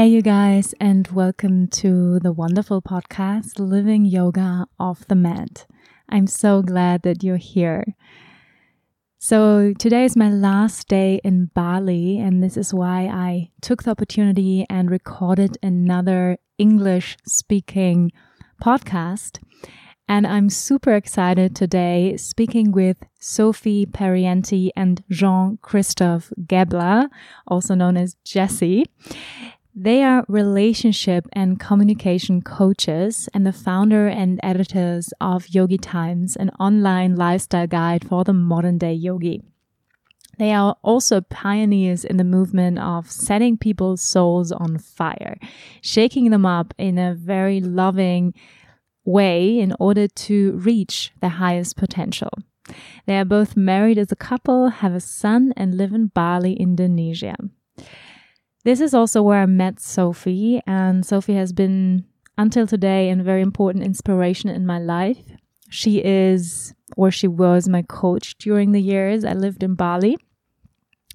Hey, you guys, and welcome to the wonderful podcast, Living Yoga Off the Mat. I'm so glad that you're here. So, today is my last day in Bali, and this is why I took the opportunity and recorded another English speaking podcast. And I'm super excited today speaking with Sophie Parienti and Jean Christophe Gebler, also known as Jesse. They are relationship and communication coaches and the founder and editors of Yogi Times, an online lifestyle guide for the modern day yogi. They are also pioneers in the movement of setting people's souls on fire, shaking them up in a very loving way in order to reach their highest potential. They are both married as a couple, have a son, and live in Bali, Indonesia. This is also where I met Sophie, and Sophie has been, until today, a very important inspiration in my life. She is, or she was, my coach during the years I lived in Bali.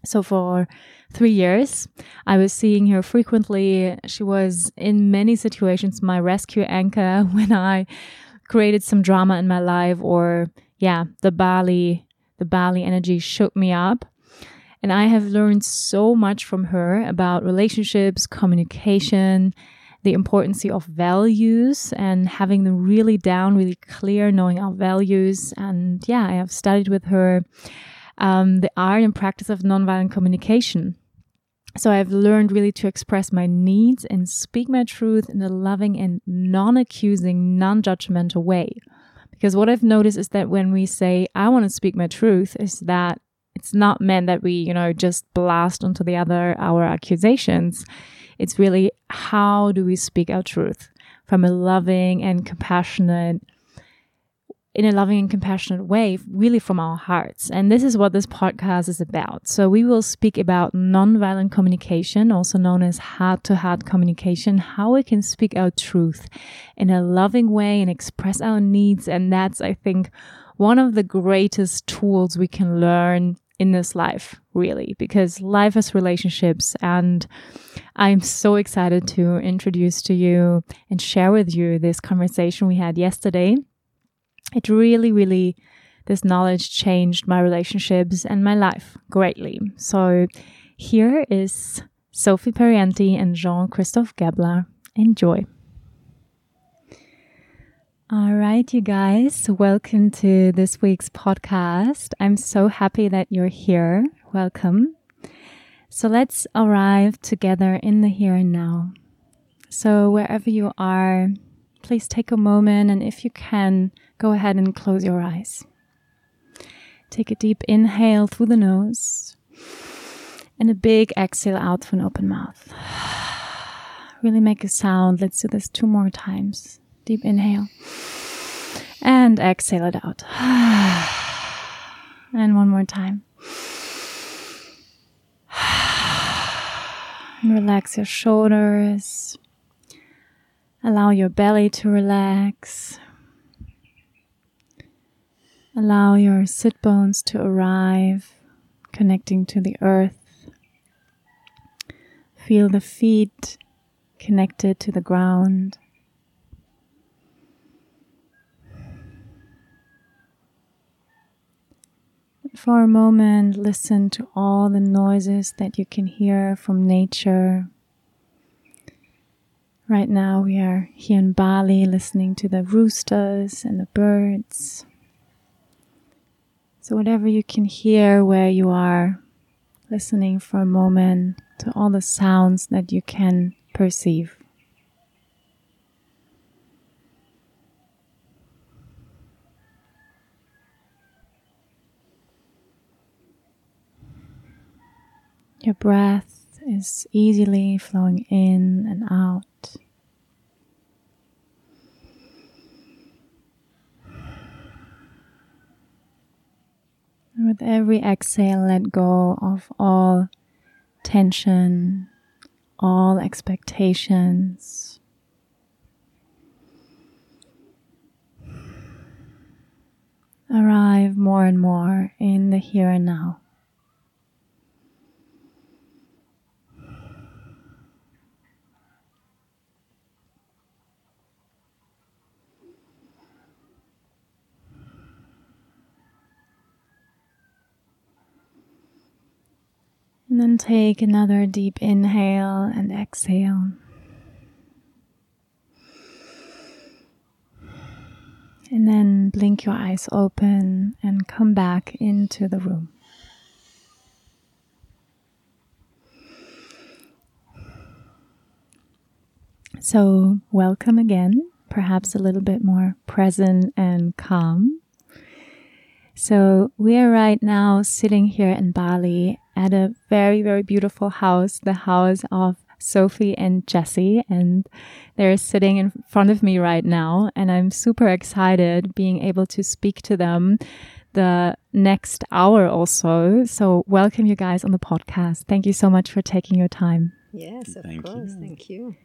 So, for three years, I was seeing her frequently. She was, in many situations, my rescue anchor when I created some drama in my life, or, yeah, the Bali, the Bali energy shook me up. And I have learned so much from her about relationships, communication, the importance of values and having them really down, really clear, knowing our values. And yeah, I have studied with her um, the art and practice of nonviolent communication. So I've learned really to express my needs and speak my truth in a loving and non accusing, non judgmental way. Because what I've noticed is that when we say, I want to speak my truth, is that it's not meant that we, you know, just blast onto the other our accusations. It's really how do we speak our truth from a loving and compassionate in a loving and compassionate way, really from our hearts. And this is what this podcast is about. So we will speak about nonviolent communication, also known as heart to heart communication, how we can speak our truth in a loving way and express our needs. And that's, I think, one of the greatest tools we can learn in this life, really, because life is relationships. And I'm so excited to introduce to you and share with you this conversation we had yesterday. It really, really, this knowledge changed my relationships and my life greatly. So here is Sophie Parienti and Jean Christophe Gebler. Enjoy. All right, you guys, welcome to this week's podcast. I'm so happy that you're here. Welcome. So let's arrive together in the here and now. So, wherever you are, please take a moment and if you can, go ahead and close your eyes. Take a deep inhale through the nose and a big exhale out through an open mouth. Really make a sound. Let's do this two more times. Deep inhale. And exhale it out. And one more time. Relax your shoulders. Allow your belly to relax. Allow your sit bones to arrive, connecting to the earth. Feel the feet connected to the ground. For a moment, listen to all the noises that you can hear from nature. Right now, we are here in Bali listening to the roosters and the birds. So, whatever you can hear where you are, listening for a moment to all the sounds that you can perceive. Your breath is easily flowing in and out. With every exhale, let go of all tension, all expectations. Arrive more and more in the here and now. And then take another deep inhale and exhale. And then blink your eyes open and come back into the room. So, welcome again, perhaps a little bit more present and calm. So, we are right now sitting here in Bali at a very, very beautiful house, the house of Sophie and Jesse, and they're sitting in front of me right now. And I'm super excited being able to speak to them the next hour or so. So, welcome you guys on the podcast. Thank you so much for taking your time. Yes, of Thank course. You. Thank you.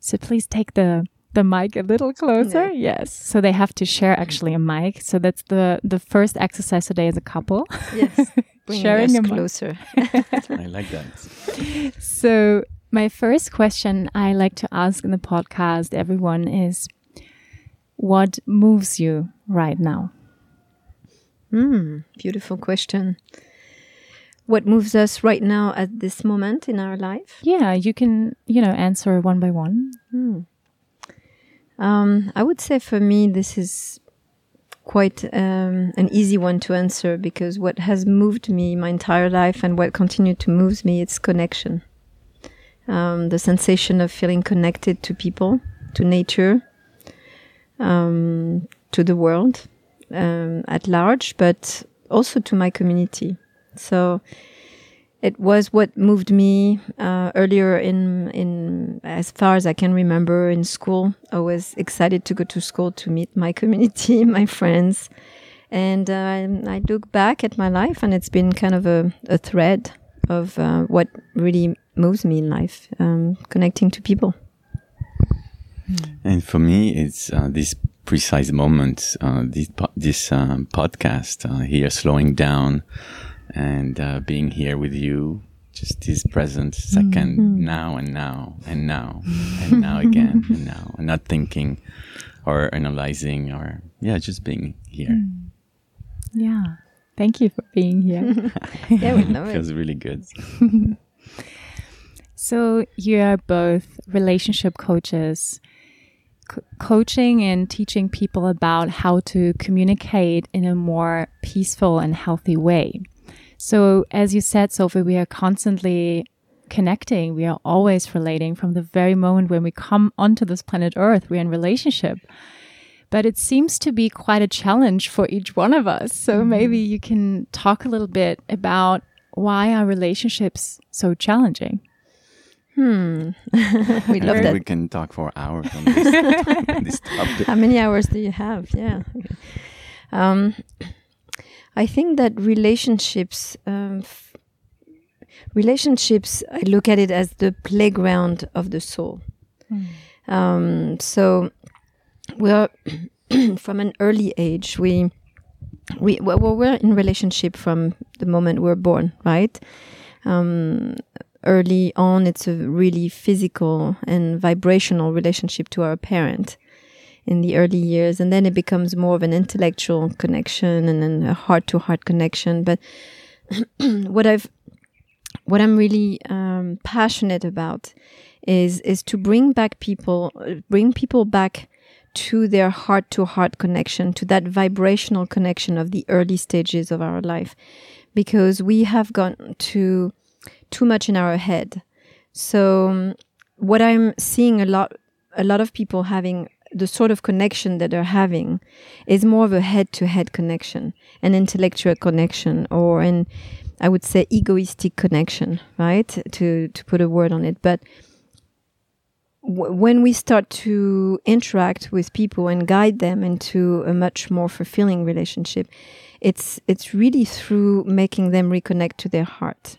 So, please take the the mic a little closer. Yes. So they have to share actually a mic. So that's the the first exercise today as a couple. Yes. sharing us closer. I like that. So, my first question I like to ask in the podcast, everyone, is what moves you right now? Hmm, beautiful question. What moves us right now at this moment in our life? Yeah, you can, you know, answer one by one. Hmm. Um, I would say for me, this is quite um, an easy one to answer because what has moved me my entire life and what continued to move me it's connection. Um, the sensation of feeling connected to people to nature um, to the world um, at large but also to my community. So it was what moved me uh, earlier in in as far as I can remember in school. I was excited to go to school to meet my community, my friends, and uh, I look back at my life, and it's been kind of a, a thread of uh, what really moves me in life, um, connecting to people. And for me, it's uh, this precise moment, uh, this po this um, podcast uh, here, slowing down and uh, being here with you just this present 2nd mm-hmm. now and now and now and now again and now and not thinking or analyzing or yeah just being here. Mm. yeah. Thank you for being here. Yeah we know it. Feels really good. So you are both relationship coaches coaching and teaching people about how to communicate in a more peaceful and healthy way so, as you said, Sophie, we are constantly connecting. We are always relating from the very moment when we come onto this planet Earth, we're in relationship. But it seems to be quite a challenge for each one of us. So, mm-hmm. maybe you can talk a little bit about why are relationships so challenging? Hmm. we love that. We can talk for hours on this, this topic. How many hours do you have? Yeah. Um, I think that relationships, um, relationships, I look at it as the playground of the soul. Mm. Um, so we're from an early age, we we well, we're in relationship from the moment we're born, right? Um, early on, it's a really physical and vibrational relationship to our parent in the early years, and then it becomes more of an intellectual connection and then a heart to heart connection. But what I've what I'm really um, passionate about is is to bring back people, bring people back to their heart to heart connection, to that vibrational connection of the early stages of our life, because we have gone to too much in our head. So um, what I'm seeing a lot, a lot of people having the sort of connection that they're having is more of a head to head connection, an intellectual connection, or an I would say, egoistic connection, right? To to put a word on it, but when we start to interact with people and guide them into a much more fulfilling relationship, it's it's really through making them reconnect to their heart.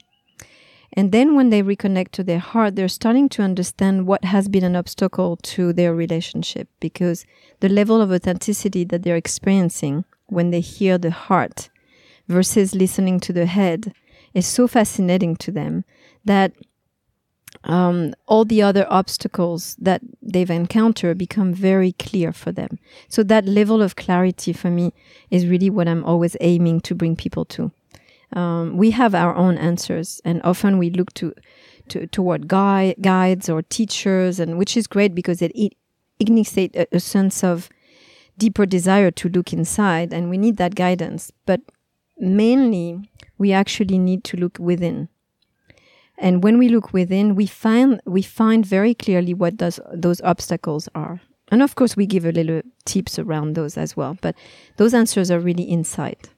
And then when they reconnect to their heart, they're starting to understand what has been an obstacle to their relationship because the level of authenticity that they're experiencing when they hear the heart versus listening to the head is so fascinating to them that um, all the other obstacles that they've encountered become very clear for them. So that level of clarity for me is really what I'm always aiming to bring people to. Um, we have our own answers, and often we look to, to toward gui- guides or teachers, and which is great because it, it ignites a, a sense of deeper desire to look inside, and we need that guidance. But mainly, we actually need to look within and when we look within, we find we find very clearly what those those obstacles are. And of course, we give a little tips around those as well. But those answers are really inside.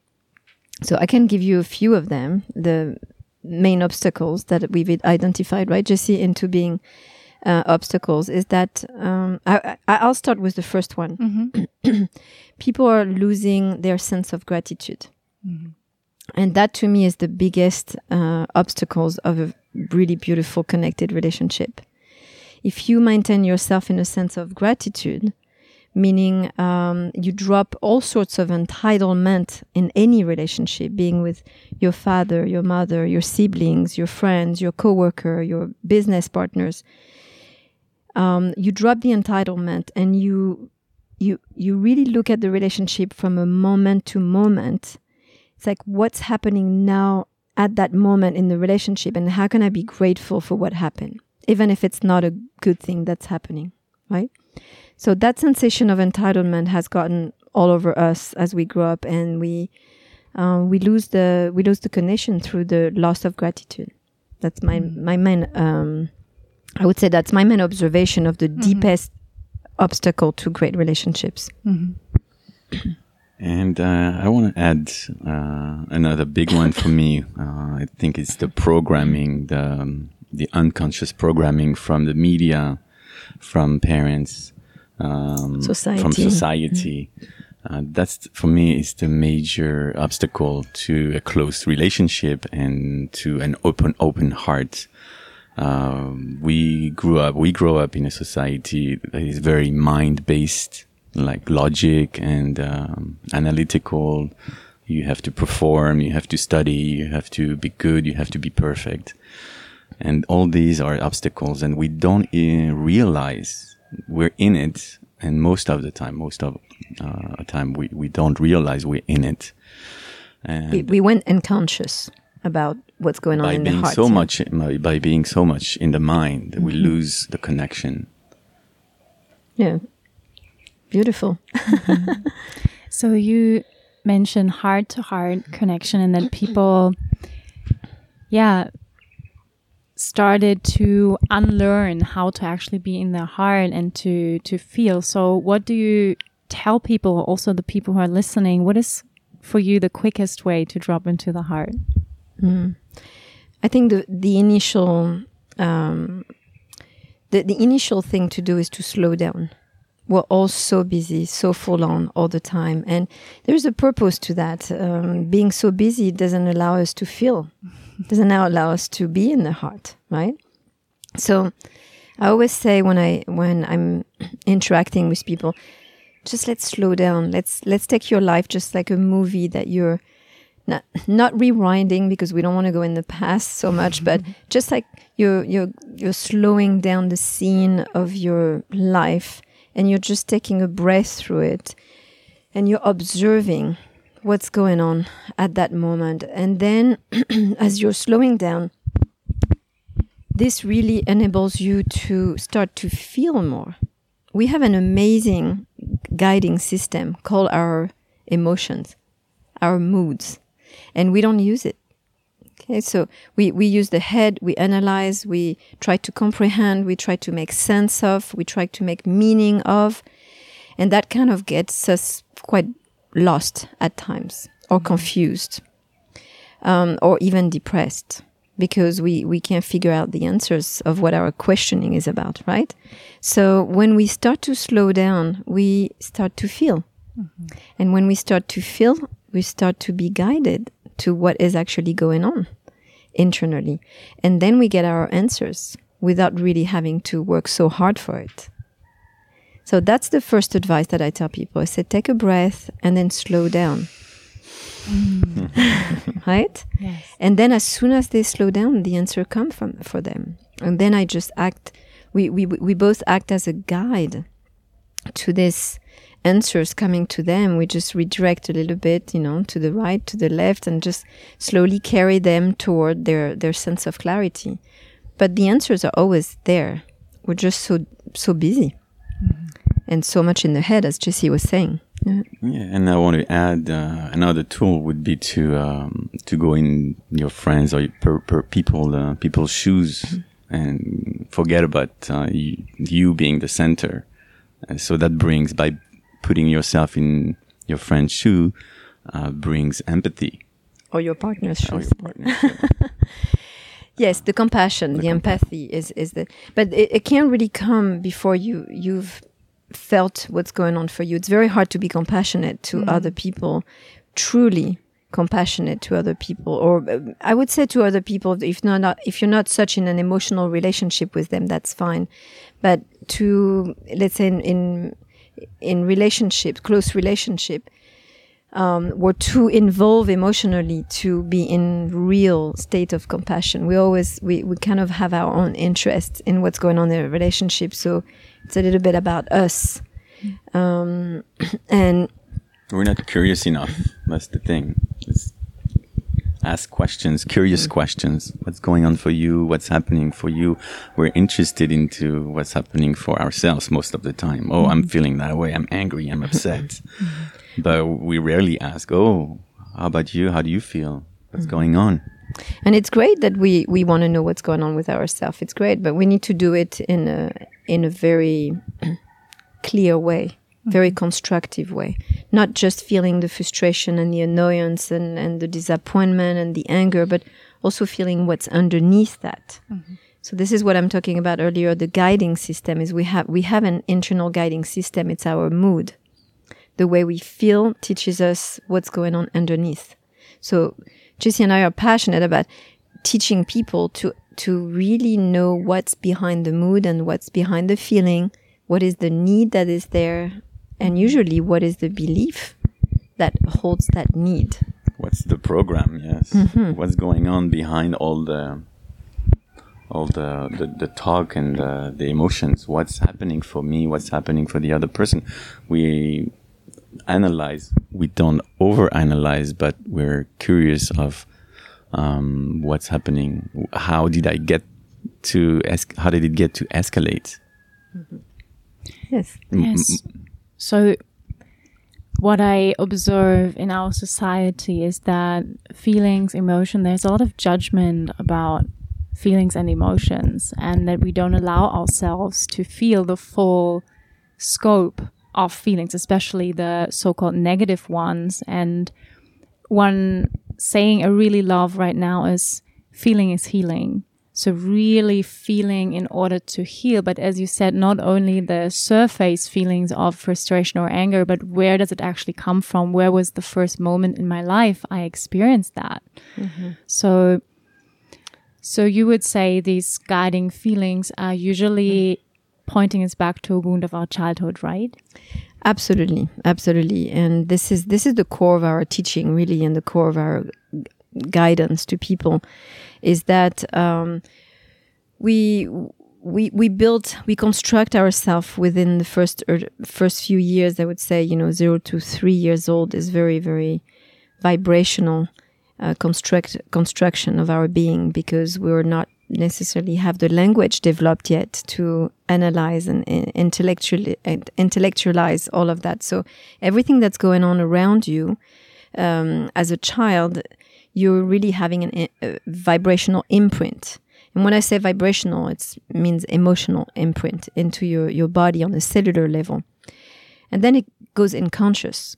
So I can give you a few of them. The main obstacles that we've identified, right, Jesse, into being uh, obstacles is that um, I, will start with the first one. Mm-hmm. People are losing their sense of gratitude. Mm-hmm. And that to me is the biggest uh, obstacles of a really beautiful connected relationship. If you maintain yourself in a sense of gratitude, meaning um, you drop all sorts of entitlement in any relationship, being with your father, your mother, your siblings, your friends, your coworker, your business partners. Um, you drop the entitlement and you you you really look at the relationship from a moment to moment. It's like what's happening now at that moment in the relationship and how can I be grateful for what happened, even if it's not a good thing that's happening, right? So that sensation of entitlement has gotten all over us as we grow up and we uh, we lose the we lose the connection through the loss of gratitude. That's my mm. my main um, I would say that's my main observation of the mm-hmm. deepest obstacle to great relationships. Mm-hmm. And uh, I want to add uh, another big one for me. Uh, I think it's the programming, the um, the unconscious programming from the media, from parents, um, society. from society. Uh, that's for me is the major obstacle to a close relationship and to an open open heart. Um, we grew up, we grow up in a society that is very mind based like logic and um, analytical. You have to perform, you have to study, you have to be good, you have to be perfect. And all these are obstacles and we don't realize we're in it. And most of the time, most of uh, the time, we, we don't realize we're in it. And we, we went unconscious about what's going on in the heart. So much, by being so much in the mind, mm -hmm. we mm-hmm. lose the connection. Yeah, Beautiful. mm-hmm. So you mentioned heart to heart connection and that people, yeah, started to unlearn how to actually be in their heart and to to feel. So what do you tell people, also the people who are listening, what is for you the quickest way to drop into the heart? Mm. I think the the initial um, the the initial thing to do is to slow down we're all so busy, so full on all the time. And there's a purpose to that. Um, being so busy doesn't allow us to feel, doesn't now allow us to be in the heart, right? So I always say when I when I'm interacting with people, just let's slow down. Let's let's take your life just like a movie that you're not not rewinding because we don't want to go in the past so much, but just like you're you're you're slowing down the scene of your life and you're just taking a breath through it and you're observing what's going on at that moment. And then as you're slowing down, this really enables you to start to feel more. We have an amazing guiding system called our emotions, our moods, and we don't use it. Okay, so we, we use the head, we analyze, we try to comprehend, we try to make sense of, we try to make meaning of, and that kind of gets us quite lost at times or mm-hmm. confused. um, or even depressed because we, we can't figure out the answers of what our questioning is about, right? So when we start to slow down, we start to feel. Mm-hmm. And when we start to feel, we start to be guided to what is actually going on internally. And then we get our answers without really having to work so hard for it. So that's the first advice that I tell people. I say, take a breath and then slow down. Mm. right? Yes. And then as soon as they slow down, the answer come from for them. And then I just act we, we we both act as a guide to this answers coming to them. We just redirect a little bit, you know, to the right, to the left, and just slowly carry them toward their, their sense of clarity. But the answers are always there. We're just so so busy mm-hmm. and so much in the head, as Jesse was saying. Yeah. yeah, and I want to add uh, another tool would be to um, to go in your friends or per, per people uh, people's shoes mm-hmm. and forget about uh, you, you, being the center. so that brings by putting yourself in your friend's shoe uh, brings empathy. Or your partner's shoes. Or your partner's shoe. yes, the compassion, the, the empathy is is the, but it, it can't really come before you you've felt what's going on for you. It's very hard to be compassionate to mm. other people, truly compassionate to other people, or uh, I would say to other people, if not, not if you're not such in an emotional relationship with them, that's fine. But to let's say in, in in relationship, close relationship, um, we're too involved emotionally to be in real state of compassion. We always we, we kind of have our own interest in what's going on in a relationship, so it's a little bit about us, um, and we're not curious enough. That's the thing. It's ask questions, curious mm. questions. What's going on for you? What's happening for you? We're interested into what's happening for ourselves most of the time. Oh, I'm mm-hmm. feeling that way. I'm angry. I'm upset. But we rarely ask, oh, how about you? How do you feel? What's mm. going on? And it's great that we, we want to know what's going on with ourselves. It's great, but we need to do it in a in a very clear way very mm-hmm. constructive way. Not just feeling the frustration and the annoyance and, and the disappointment and the anger, but also feeling what's underneath that. Mm-hmm. So this is what I'm talking about earlier. The guiding system is we have we have an internal guiding system. It's our mood. The way we feel teaches us what's going on underneath. So Jessie and I are passionate about teaching people to to really know what's behind the mood and what's behind the feeling, what is the need that is there, and usually what is the belief that holds that need. What's the program? Yes. Mm-hmm. what's going on behind all the all the, the, the talk and the, the emotions? What's happening for me? What's happening for the other person? We analyze. We don't over analyze but we're curious of um, what's happening. How did i get to es- how did it get to escalate? Mm-hmm. yes. Yes. So, what I observe in our society is that feelings, emotion, there's a lot of judgment about feelings and emotions, and that we don't allow ourselves to feel the full scope of feelings, especially the so called negative ones. And one saying I really love right now is feeling is healing. So really feeling in order to heal. But as you said, not only the surface feelings of frustration or anger, but where does it actually come from? Where was the first moment in my life I experienced that? Mm-hmm. So, so you would say these guiding feelings are usually mm-hmm. Pointing us back to a wound of our childhood, right? Absolutely, absolutely. And this is this is the core of our teaching, really, and the core of our guidance to people is that um, we we we build we construct ourselves within the first er, first few years. I would say you know zero to three years old is very very vibrational uh, construct construction of our being because we're not necessarily have the language developed yet to analyze and intellectually intellectualize all of that. So everything that's going on around you um, as a child you're really having an, a vibrational imprint. And when I say vibrational, it means emotional imprint into your, your body on a cellular level. And then it goes unconscious.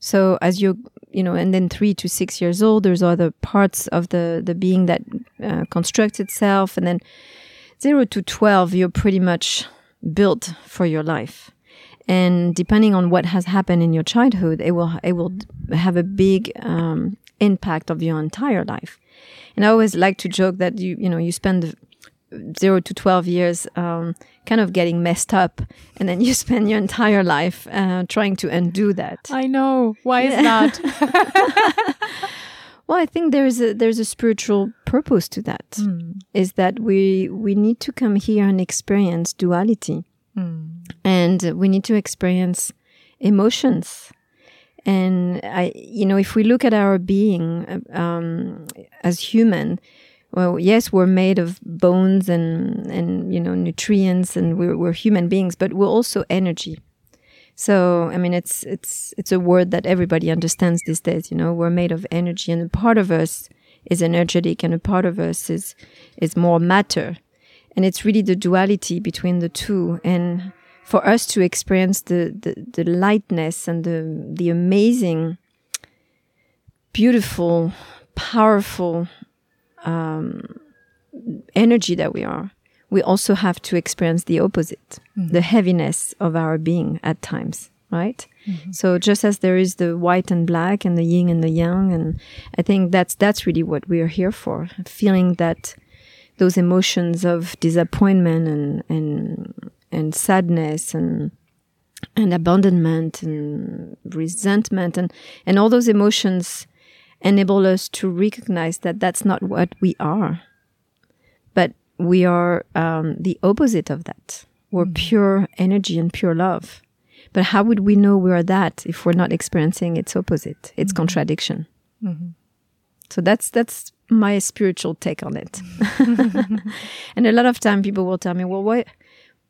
So as you you know, and then three to six years old, there's other parts of the the being that uh, constructs itself, and then zero to twelve, you're pretty much built for your life. And depending on what has happened in your childhood, it will it will have a big um, impact of your entire life. And I always like to joke that you you know you spend zero to 12 years um, kind of getting messed up and then you spend your entire life uh, trying to undo that i know why yeah. is that well i think there's a there's a spiritual purpose to that. Mm. Is that we we need to come here and experience duality mm. and we need to experience emotions and I, you know, if we look at our being um, as human, well, yes, we're made of bones and and you know nutrients, and we're we're human beings, but we're also energy. So I mean, it's it's it's a word that everybody understands these days. You know, we're made of energy, and a part of us is energetic, and a part of us is is more matter, and it's really the duality between the two. And for us to experience the the, the lightness and the the amazing, beautiful, powerful um, energy that we are, we also have to experience the opposite, mm-hmm. the heaviness of our being at times, right? Mm-hmm. So just as there is the white and black and the yin and the yang, and I think that's that's really what we are here for, feeling that those emotions of disappointment and and and sadness and and abandonment and resentment and and all those emotions enable us to recognize that that's not what we are, but we are um, the opposite of that. We're mm-hmm. pure energy and pure love. But how would we know we are that if we're not experiencing its opposite, its mm-hmm. contradiction? Mm-hmm. So that's that's my spiritual take on it. and a lot of time people will tell me, well, why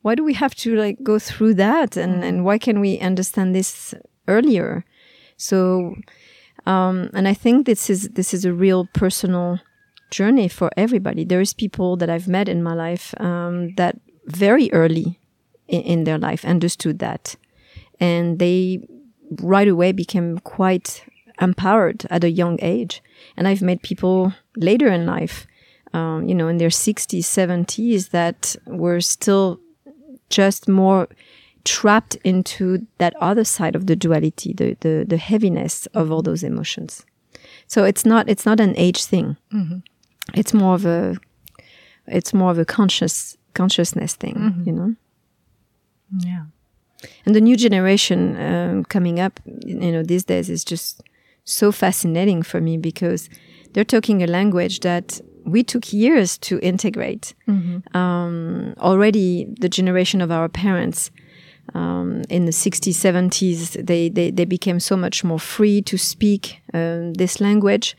why do we have to like go through that and, mm-hmm. and why can we understand this earlier? So um, and I think this is this is a real personal journey for everybody. There is people that I've met in my life um, that very early in, in, their life understood that, and they right away became quite empowered at a young age. And I've met people later in life, um, you know, in their 60s, 70s, that were still just more trapped into that other side of the duality, the, the, the heaviness of all those emotions. So it's not, it's not an age thing. Mm-hmm. It's more of a, it's more of a conscious, consciousness thing, mm-hmm. you know? Yeah. And the new generation um, coming up, you know, these days is just so fascinating for me because they're talking a language that we took years to integrate. Mm-hmm. Um, already, the generation of our parents um, in the 60s, 70s, they, they, they, became so much more free to speak um, this language.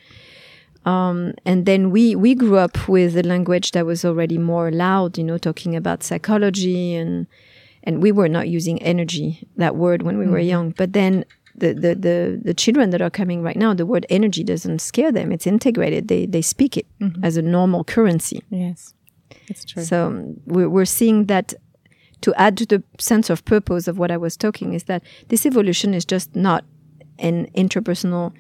Um, and then we, we grew up with a language that was already more loud, you know, talking about psychology and, and we were not using energy, that word when we mm-hmm. were young. But then the, the, the, the, children that are coming right now, the word energy doesn't scare them. It's integrated. They, they speak it mm-hmm. as a normal currency. Yes, it's true. So we're, we're seeing that to add to the sense of purpose of what I was talking is that this evolution is just not an interpersonal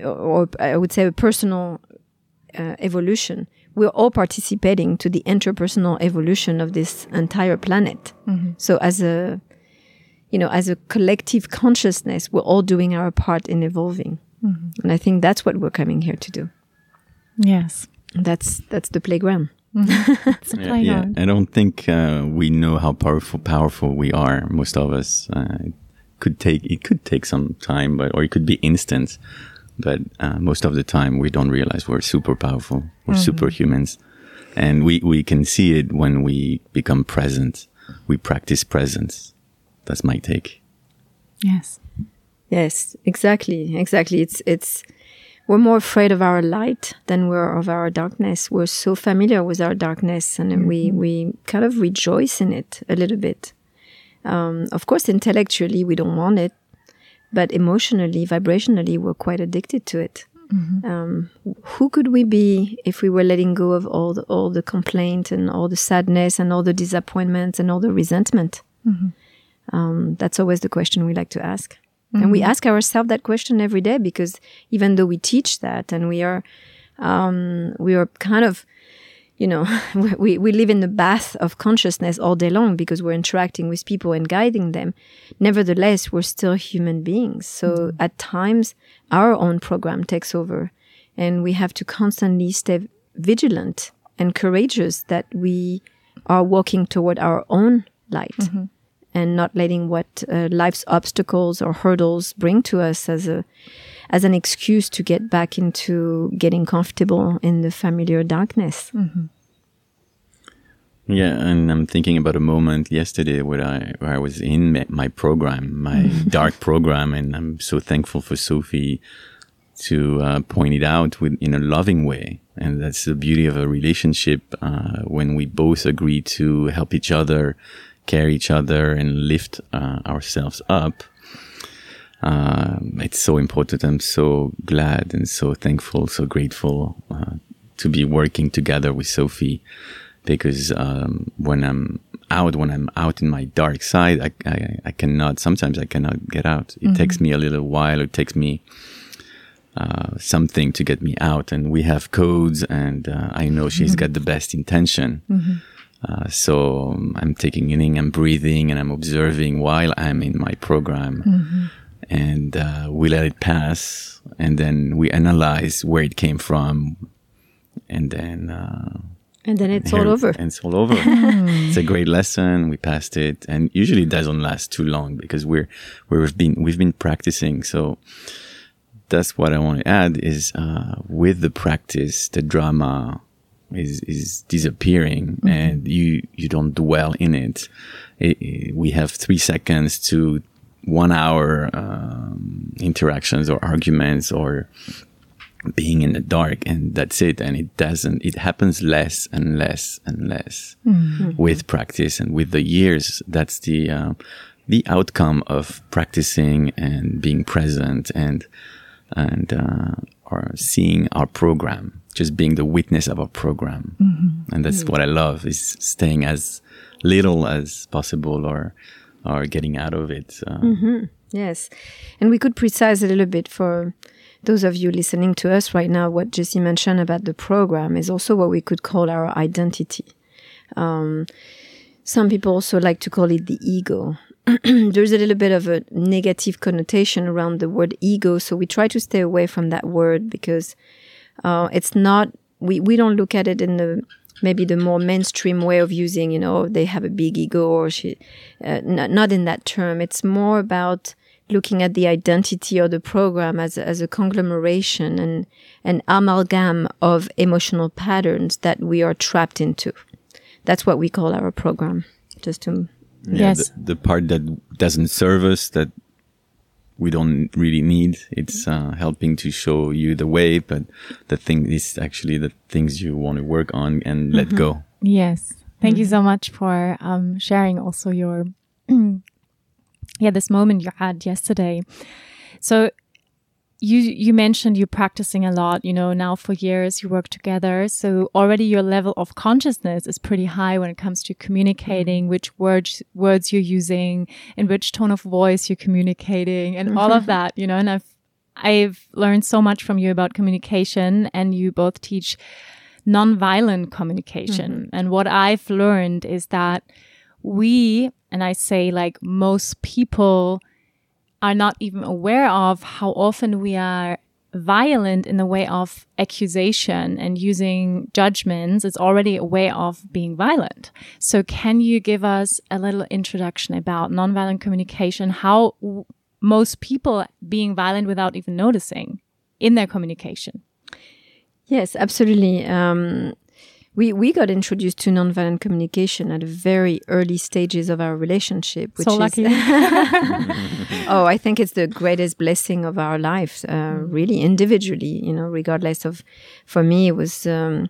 or I would say a personal uh, evolution. We're all participating to the interpersonal evolution of this entire planet. Mm-hmm. So as a you know, as a collective consciousness, we're all doing our part in evolving. Mm-hmm. And I think that's what we're coming here to do. Yes. That's that's the playground. Mm-hmm. yeah, yeah, I don't think uh, we know how powerful powerful we are. Most of us. Uh, it could take it could take some time, but or it could be instant. But uh, most of the time, we don't realize we're super powerful. We're mm-hmm. superhumans, and we we can see it when we become present. We practice presence. That's my take. Yes. Yes, exactly, exactly. It's it's we're more afraid of our light than we're of our darkness. We're so familiar with our darkness, and mm-hmm. we we kind of rejoice in it a little bit. Um, of course, intellectually, we don't want it, but emotionally, vibrationally, we're quite addicted to it. Mm-hmm. Um, who could we be if we were letting go of all the, all the complaint and all the sadness and all the disappointment and all the resentment? Mm-hmm. Um, that's always the question we like to ask. Mm-hmm. And we mm-hmm. ask ourselves that question every day because even though we teach that and we are, um, we are kind of, you know, we, we live in the bath of consciousness all day long because we're interacting with people and guiding them. Nevertheless, we're still human beings. So mm-hmm. at times, our own program takes over and we have to constantly stay vigilant and courageous that we are walking toward our own light. Mm-hmm and not letting what uh, life's obstacles or hurdles bring to us as a as an excuse to get back into getting comfortable in the familiar darkness. Mm-hmm. Yeah, and I'm thinking about a moment yesterday where I where I was in my program, my mm-hmm. dark program, and I'm so thankful for Sophie to uh, point it out with, in a loving way. And that's the beauty of a relationship uh, when we both agree to help each other carry each other and lift uh, ourselves up. Uh, it's so important. I'm so glad and so thankful, so grateful uh, to be working together with Sophie because um, when I'm out, when I'm out in my dark side, I, I, I cannot, sometimes I cannot get out. It mm-hmm. takes me a little while. It takes me uh, something to get me out. And we have codes and uh, I know she's mm-hmm. got the best intention. Mm-hmm. Uh, so um, I'm taking in, I'm breathing, and I'm observing while I'm in my program. Mm-hmm. And uh, we let it pass, and then we analyze where it came from, and then. Uh, and then it's all over. And it's all over. it's a great lesson. We passed it, and usually it doesn't last too long because we're we've been we've been practicing. So that's what I want to add is uh, with the practice, the drama is is disappearing mm-hmm. and you you don't dwell in it. it, it we have three seconds to one hour um, interactions or arguments or being in the dark and that's it and it doesn't it happens less and less and less mm-hmm. with practice and with the years that's the uh, the outcome of practicing and being present and and uh, or seeing our program just being the witness of a program. Mm-hmm. And that's mm-hmm. what I love is staying as little as possible or, or getting out of it. Uh, mm-hmm. Yes. And we could precise a little bit for those of you listening to us right now, what Jesse mentioned about the program is also what we could call our identity. Um, some people also like to call it the ego. There's a little bit of a negative connotation around the word ego, so we try to stay away from that word because uh, it's not we we don't look at it in the maybe the more mainstream way of using you know they have a big ego or she uh, n- not in that term. It's more about looking at the identity of the program as a, as a conglomeration and an amalgam of emotional patterns that we are trapped into. That's what we call our program just to yeah, yes. the, the part that doesn't serve us that we don't really need. It's uh, helping to show you the way, but the thing is actually the things you want to work on and let mm-hmm. go. Yes. Thank mm-hmm. you so much for um, sharing also your, yeah, this moment you had yesterday. So you you mentioned you're practicing a lot you know now for years you work together. So already your level of consciousness is pretty high when it comes to communicating which words words you're using in which tone of voice you're communicating and all of that you know and i've i've learned so much from you about communication and you both teach nonviolent communication. Mm -hmm. and what i've learned is that we and i say like most people are not even aware of how often we are violent in the way of accusation and using judgments. It's already a way of being violent. So can you give us a little introduction about nonviolent communication? How most people being violent without even noticing in their communication? Yes absolutely. Um, we we got introduced to nonviolent communication at a very early stages of our relationship. Which so lucky. oh, I think it's the greatest blessing of our lives. Uh, really, individually, you know, regardless of. For me, it was. Um,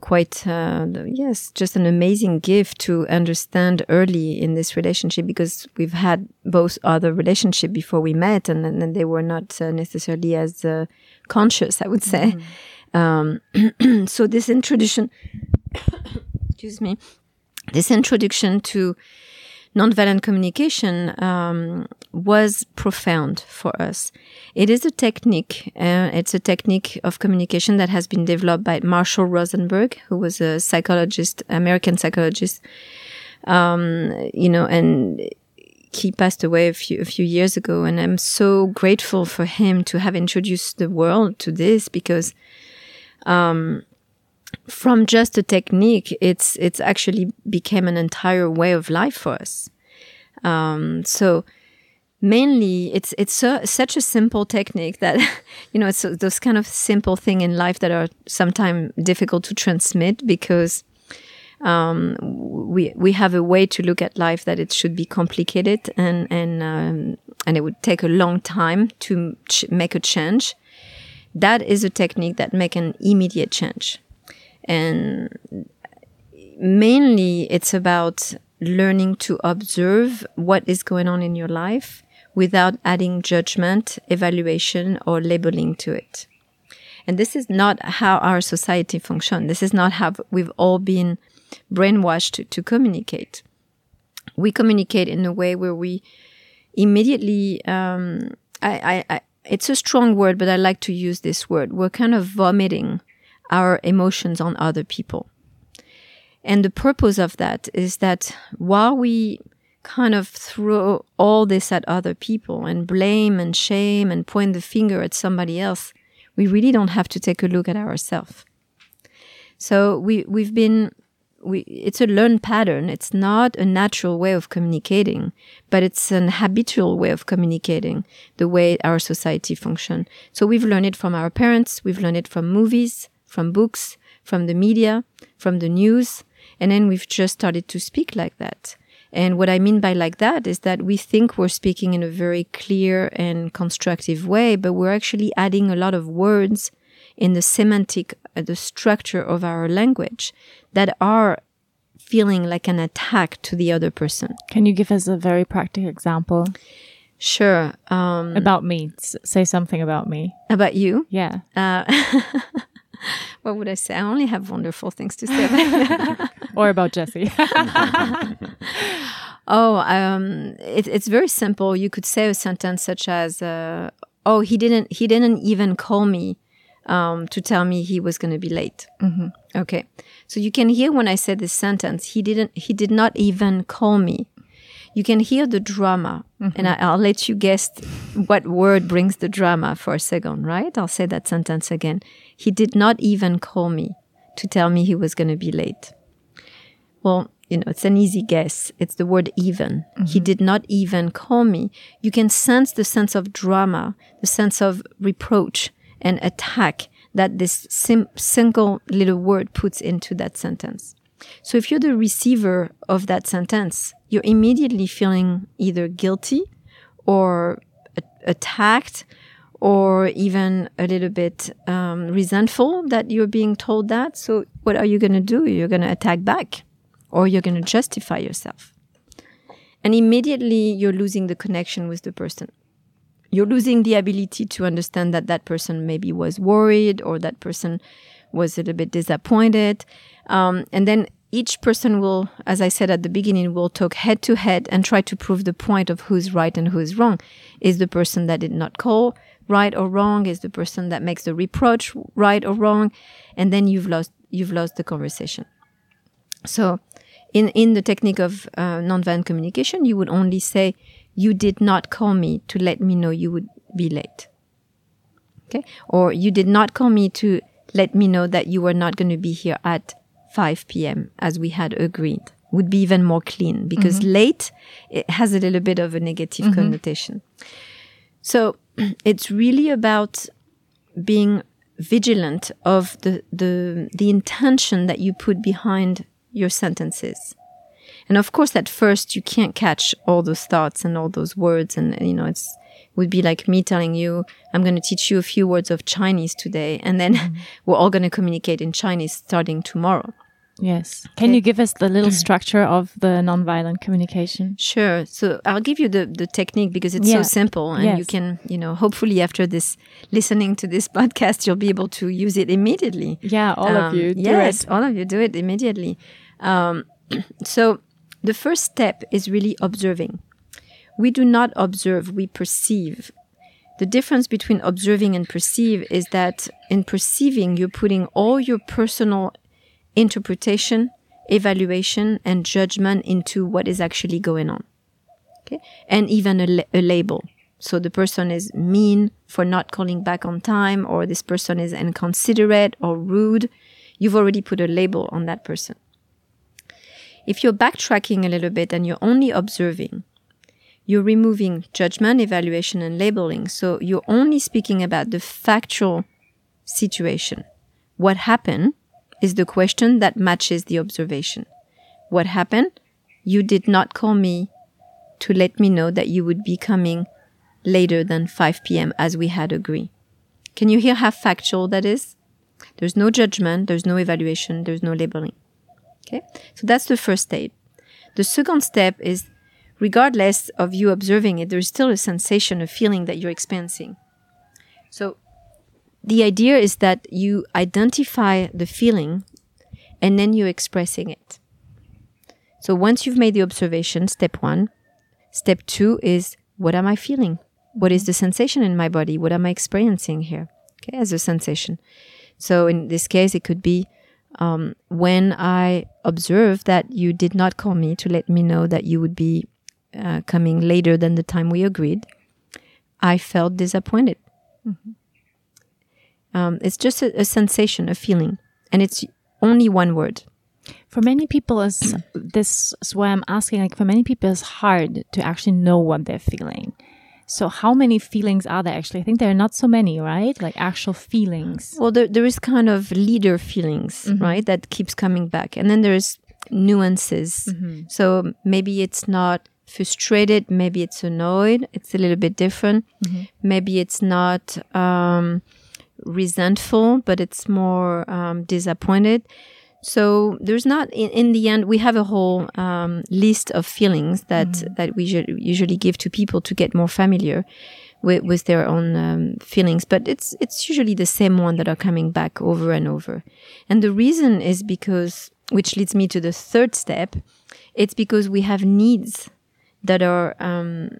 quite uh, yes just an amazing gift to understand early in this relationship because we've had both other relationship before we met and, and they were not uh, necessarily as uh, conscious i would say mm. Um, so this introduction, excuse me, this introduction to nonviolent communication um, was profound for us. It is a technique. Uh, it's a technique of communication that has been developed by Marshall Rosenberg, who was a psychologist, American psychologist. Um, you know, and he passed away a few a few years ago, and I'm so grateful for him to have introduced the world to this because. Um, from just a technique, it's it's actually became an entire way of life for us. Um, so mainly, it's it's so, such a simple technique that you know it's those kind of simple thing in life that are sometimes difficult to transmit because um, we we have a way to look at life that it should be complicated and and um, and it would take a long time to make a change. That is a technique that make an immediate change and mainly it's about learning to observe what is going on in your life without adding judgment, evaluation, or labeling to it. And this is not how our society functions. This is not how we've all been brainwashed to, to communicate. We communicate in a way where we immediately, um, I, I, I, it's a strong word, but I like to use this word. We're kind of vomiting our emotions on other people. And the purpose of that is that while we kind of throw all this at other people and blame and shame and point the finger at somebody else, we really don't have to take a look at ourselves. So we we've been we it's a learned pattern. It's not a natural way of communicating, but it's an habitual way of communicating the way our society function. So we've learned it from our parents, we've learned it from movies, from books, from the media, from the news. And then we've just started to speak like that. And what I mean by like that is that we think we're speaking in a very clear and constructive way, but we're actually adding a lot of words in the semantic, the structure of our language that are feeling like an attack to the other person. Can you give us a very practical example? Sure. Um, about me. S say something about me. About you? Yeah. Uh, what would I say? I only have wonderful things to say. or about Jesse. oh, um, it, it's very simple. You could say a sentence such as, uh, "Oh, he didn't. He didn't even call me um, to tell me he was going to be late." Mm-hmm. Okay, so you can hear when I said this sentence, he didn't. He did not even call me you can hear the drama. Mm-hmm. And I, will let you guess what word brings the drama for a second, right? I'll say that sentence again. He did not even call me to tell me he was going to be late. Well, you know, it's an easy guess. It's the word even. Mm-hmm. He did not even call me. You can sense the sense of drama, the sense of reproach and attack that this sim- single little word puts into that sentence. So if you're the receiver of that sentence, you're immediately feeling either guilty or attacked or even a little bit um, resentful that you're being told that. So what are you going to do? You're going to attack back or you're going to justify yourself. And immediately you're losing the connection with the person. You're losing the ability to understand that that person maybe was worried or that person was a little bit disappointed. Um, and then each person will, as I said at the beginning, will talk head to head and try to prove the point of who's right and who's wrong. Is the person that did not call right or wrong? Is the person that makes the reproach right or wrong? And then you've lost you've lost the conversation. So, in in the technique of uh, nonviolent communication, you would only say, "You did not call me to let me know you would be late." Okay, or you did not call me to let me know that you were not going to be here at 5 p.m. as we had agreed would be even more clean because mm-hmm. late it has a little bit of a negative mm-hmm. connotation. So it's really about being vigilant of the, the the intention that you put behind your sentences. And of course at first you can't catch all those thoughts and all those words and you know it's would be like me telling you, I'm going to teach you a few words of Chinese today, and then mm. we're all going to communicate in Chinese starting tomorrow. Yes. Can you give us the little structure of the nonviolent communication? Sure. So I'll give you the, the technique because it's yeah. so simple and yes. you can, you know, hopefully after this listening to this podcast, you'll be able to use it immediately. Yeah, all um, of you. yes, it. all of you do it immediately. Um, so the first step is really observing. We do not observe, we perceive. The difference between observing and perceive is that in perceiving, you're putting all your personal interpretation, evaluation, and judgment into what is actually going on. Okay. And even a, la- a label. So the person is mean for not calling back on time, or this person is inconsiderate or rude. You've already put a label on that person. If you're backtracking a little bit and you're only observing, you're removing judgment, evaluation, and labeling. So you're only speaking about the factual situation. What happened is the question that matches the observation. What happened? You did not call me to let me know that you would be coming later than 5 p.m. as we had agreed. Can you hear how factual that is? There's no judgment, there's no evaluation, there's no labeling. Okay? So that's the first step. The second step is regardless of you observing it, there's still a sensation, a feeling that you're experiencing. So the idea is that you identify the feeling and then you're expressing it. So once you've made the observation, step one, step two is what am I feeling? What is the sensation in my body? What am I experiencing here? Okay, as a sensation. So in this case, it could be um, when I observed that you did not call me to let me know that you would be uh, coming later than the time we agreed, I felt disappointed. Mm-hmm. Um, it's just a, a, sensation, a feeling, and it's only one word. For many people, is this is why I'm asking. Like for many people, it's hard to actually know what they're feeling. So, how many feelings are there actually? I think there are not so many, right? Like actual feelings. Well, there, there is kind of leader feelings, mm -hmm. right? That keeps coming back, and then there's nuances. Mm -hmm. So maybe it's not frustrated, maybe it's annoyed. It's a little bit different. Mm -hmm. Maybe it's not. Um, resentful, but it's more um, disappointed. So there's not in, in, the end we have a whole um, list of feelings that mm. that we usually give to people to get more familiar with, with their own um, feelings, but it's it's usually the same one that are coming back over and over. And the reason is because, which leads me to the third step, it's because we have needs that are um,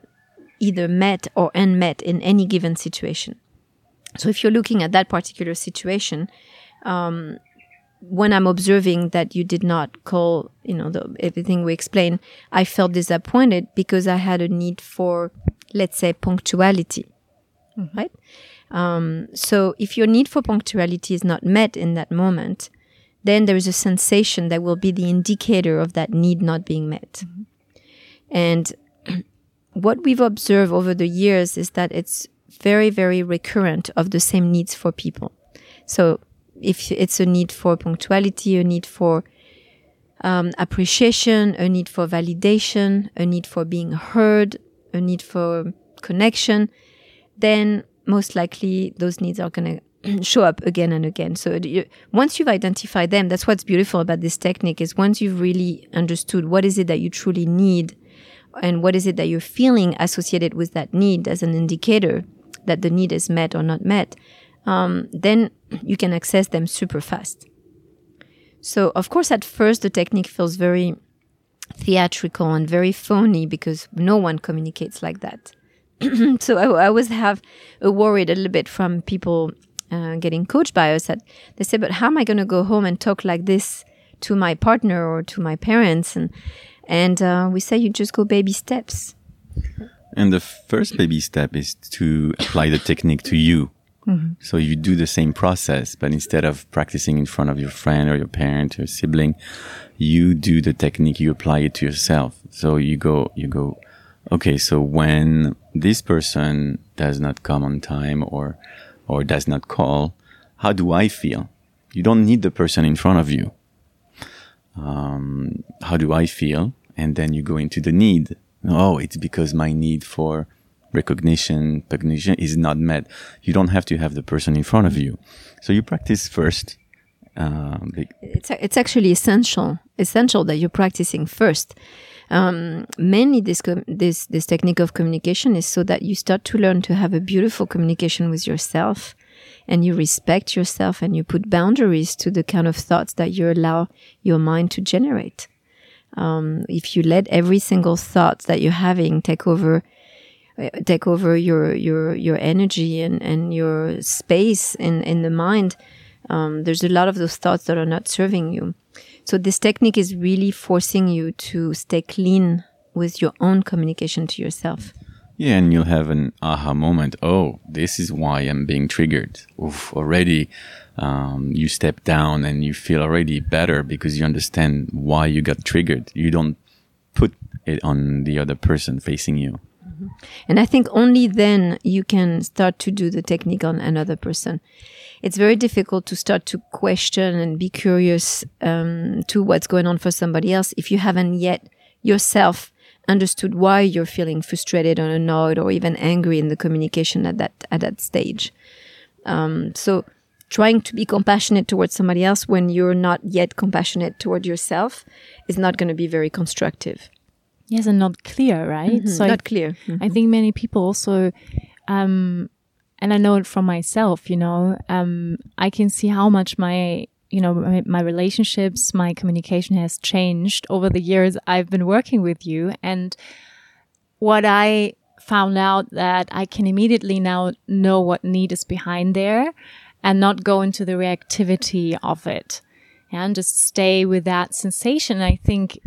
either met or unmet in any given situation. So if you're looking at that particular situation, um, when I'm observing that you did not call, you know, the, everything we explained, I felt disappointed because I had a need for, let's say, punctuality, mm-hmm. right? Um, so if your need for punctuality is not met in that moment, then there is a sensation that will be the indicator of that need not being met. Mm-hmm. And what we've observed over the years is that it's very, very recurrent of the same needs for people. So if it's a need for punctuality, a need for um, appreciation, a need for validation, a need for being heard, a need for connection, then most likely those needs are going to show up again and again. So you, once you've identified them, that's what's beautiful about this technique is once you've really understood what is it that you truly need and what is it that you're feeling associated with that need as an indicator that the need is met or not met, um, then you can access them super fast. So, of course, at first the technique feels very theatrical and very phony because no one communicates like that. so I, I, always have worried a little bit from people uh, getting coached by us that they say, "But how am I going to go home and talk like this to my partner or to my parents?" And and uh, we say you just go baby steps. And the first baby step is to apply the technique to you. Mm-hmm. So you do the same process, but instead of practicing in front of your friend or your parent or sibling, you do the technique, you apply it to yourself. So you go, you go, okay, so when this person does not come on time or, or does not call, how do I feel? You don't need the person in front of you. Um, how do I feel? And then you go into the need oh, it's because my need for recognition, recognition is not met. You don't have to have the person in front of you. So you practice first. Um, it's, it's actually essential, essential that you're practicing first. Um, mainly this, this, this technique of communication is so that you start to learn to have a beautiful communication with yourself and you respect yourself and you put boundaries to the kind of thoughts that you allow your mind to generate. Um, if you let every single thought that you're having take over, take over your your your energy and and your space in in the mind, um, there's a lot of those thoughts that are not serving you. So this technique is really forcing you to stay clean with your own communication to yourself. Yeah, and you'll have an aha moment. Oh, this is why I'm being triggered. Oof, already um, you step down and you feel already better because you understand why you got triggered. You don't put it on the other person facing you. And I think only then you can start to do the technique on another person. It's very difficult to start to question and be curious um, to what's going on for somebody else if you haven't yet yourself understood why you're feeling frustrated or annoyed or even angry in the communication at that at that stage. Um, so trying to be compassionate towards somebody else when you're not yet compassionate toward yourself is not going to be very constructive. Yes, and not clear, right? Mm-hmm. So not I, clear. Mm-hmm. I think many people also, um, and I know it from myself. You know, um, I can see how much my you know, my, my, relationships, my communication has changed over the years I've been working with you. And what I found out that I can immediately now know what need is behind there and not go into the reactivity of it and just stay with that sensation. I think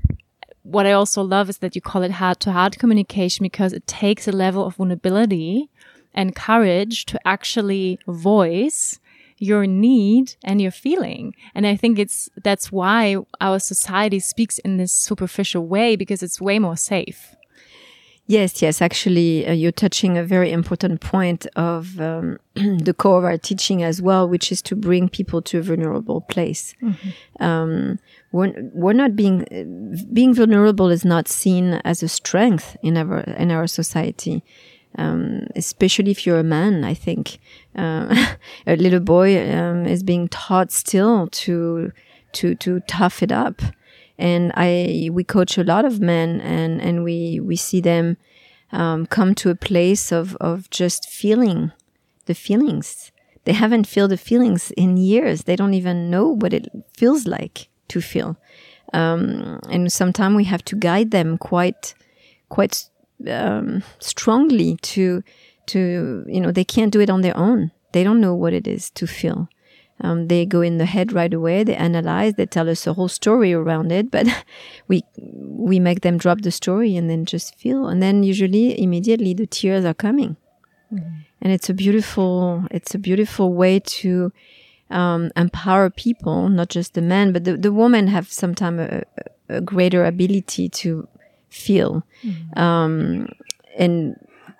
what I also love is that you call it heart to heart communication because it takes a level of vulnerability and courage to actually voice your need and your feeling. And I think it's, that's why our society speaks in this superficial way because it's way more safe. Yes, yes. Actually, uh, you're touching a very important point of um, the core of our teaching as well, which is to bring people to a vulnerable place. Mm-hmm. Um, we're, we're not being being vulnerable is not seen as a strength in our in our society um, especially if you're a man. I think uh, a little boy um, is being taught still to to to tough it up, and I we coach a lot of men, and and we we see them um, come to a place of of just feeling the feelings. They haven't felt the feelings in years. They don't even know what it feels like to feel. Um, and sometimes we have to guide them quite, quite um, strongly to to you know they can't do it on their own. They don't know what it is to feel. Um, they go in the head right away. They analyze. They tell us a whole story around it, but we we make them drop the story and then just feel. And then usually, immediately, the tears are coming. Mm-hmm. And it's a beautiful it's a beautiful way to um, empower people, not just the men, but the, the women have sometimes a, a greater ability to feel. Mm-hmm. Um, and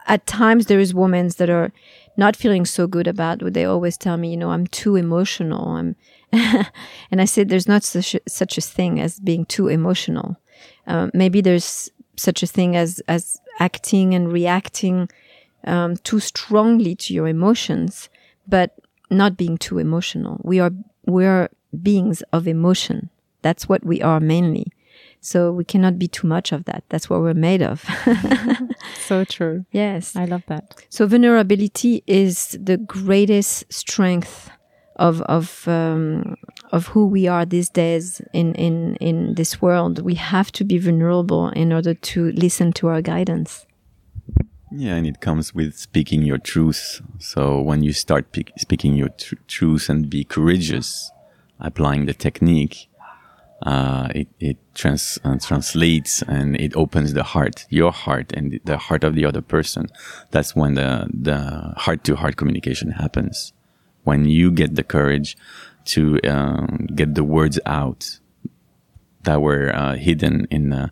at times there is women that are not feeling so good about what they always tell me, you know, I'm too emotional. I'm, and I said, there's not such a, such a thing as being too emotional. Uh, maybe there's such a thing as, as acting and reacting, um, too strongly to your emotions, but not being too emotional. We are, we are beings of emotion. That's what we are mainly. So we cannot be too much of that. That's what we're made of. so true. Yes. I love that. So vulnerability is the greatest strength of of um, of who we are these days in in in this world. We have to be vulnerable in order to listen to our guidance. Yeah, and it comes with speaking your truth. So when you start speaking your tr truth and be courageous, applying the technique, uh, it, it trans, uh, translates and it opens the heart, your heart and the heart of the other person. That's when the, the heart to heart communication happens. When you get the courage to um, get the words out that were uh, hidden in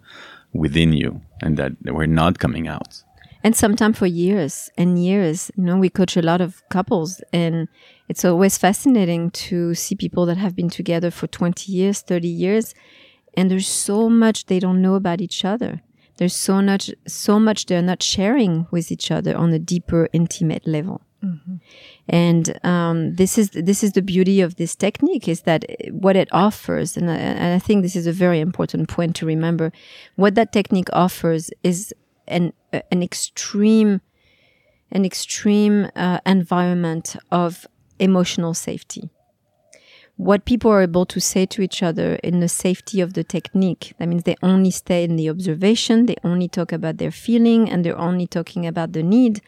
within you and that were not coming out and sometimes for years and years you know we coach a lot of couples and it's always fascinating to see people that have been together for 20 years 30 years and there's so much they don't know about each other there's so much so much they're not sharing with each other on a deeper intimate level mm-hmm. and um, this is this is the beauty of this technique is that what it offers and I, and I think this is a very important point to remember what that technique offers is an an extreme an extreme uh, environment of emotional safety what people are able to say to each other in the safety of the technique. That means they only stay in the observation, they only talk about their feeling, and they're only talking about the need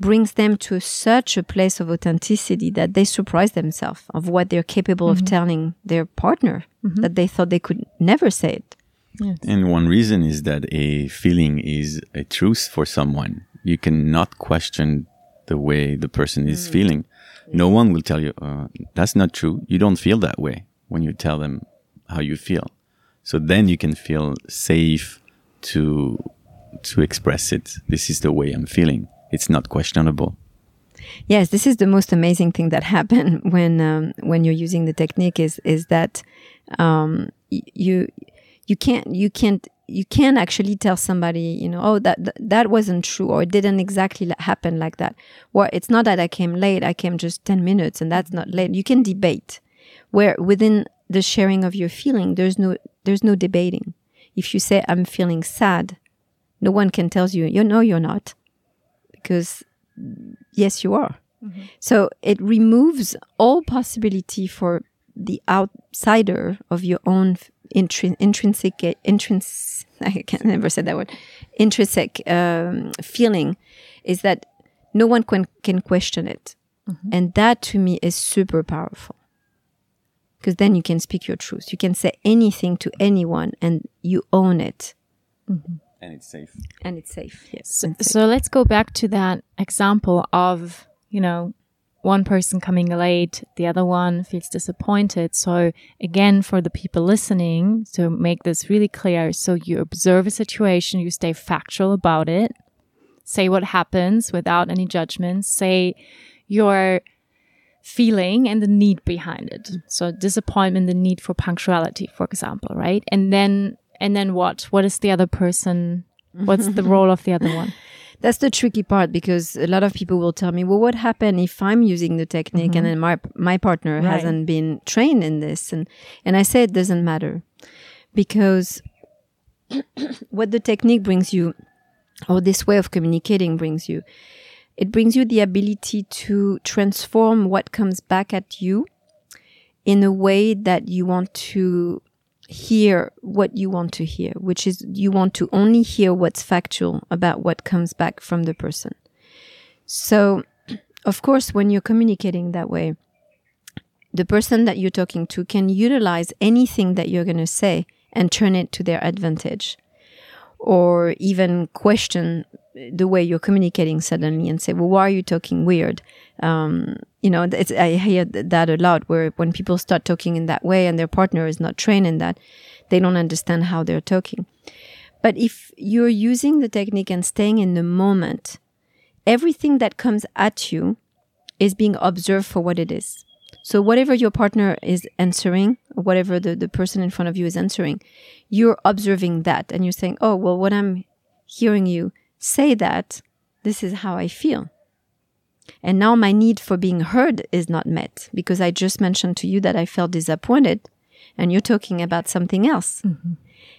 brings them to such a place of authenticity that they surprise themselves of what they're capable mm-hmm. of telling their partner mm-hmm. that they thought they could never say it. Yes. And one reason is that a feeling is a truth for someone. You cannot question the way the person is mm. feeling. No one will tell you, uh, that's not true. You don't feel that way when you tell them how you feel. So then you can feel safe to, to express it. This is the way I'm feeling it's not questionable. Yes, this is the most amazing thing that happened when um, when you're using the technique is is that um, you you can't you can't you can't actually tell somebody you know oh that that wasn't true or it didn't exactly happen like that. Well, it's not that I came late. I came just ten minutes, and that's not late. You can debate where within the sharing of your feeling, there's no there's no debating. If you say I'm feeling sad, no one can tell you you know you're not because yes, you are. Mm-hmm. So it removes all possibility for the outsider of your own intri- intrinsic, intrinsic, I can never say that word, intrinsic um, feeling is that no one can, can question it. Mm-hmm. And that to me is super powerful. Because then you can speak your truth. You can say anything to anyone and you own it. Mm-hmm and it's safe. And it's safe. Yes. So, safe. so let's go back to that example of, you know, one person coming late, the other one feels disappointed. So again, for the people listening, to make this really clear, so you observe a situation, you stay factual about it, say what happens without any judgments, say your feeling and the need behind it. So disappointment, the need for punctuality, for example, right? And then and then what? What is the other person? What's the role of the other one? That's the tricky part because a lot of people will tell me, well, what happened if I'm using the technique mm-hmm. and then my, my partner right. hasn't been trained in this? And, and I say it doesn't matter because what the technique brings you or this way of communicating brings you, it brings you the ability to transform what comes back at you in a way that you want to hear what you want to hear, which is you want to only hear what's factual about what comes back from the person. So, of course, when you're communicating that way, the person that you're talking to can utilize anything that you're going to say and turn it to their advantage or even question the way you're communicating suddenly and say, well, why are you talking weird? Um, you know, I hear that a lot where when people start talking in that way and their partner is not trained in that, they don't understand how they're talking. But if you're using the technique and staying in the moment, everything that comes at you is being observed for what it is. So whatever your partner is answering, whatever the, the person in front of you is answering, you're observing that and you're saying, oh, well, what I'm hearing you say that, this is how I feel. And now my need for being heard is not met because I just mentioned to you that I felt disappointed and you're talking about something else. Mm-hmm.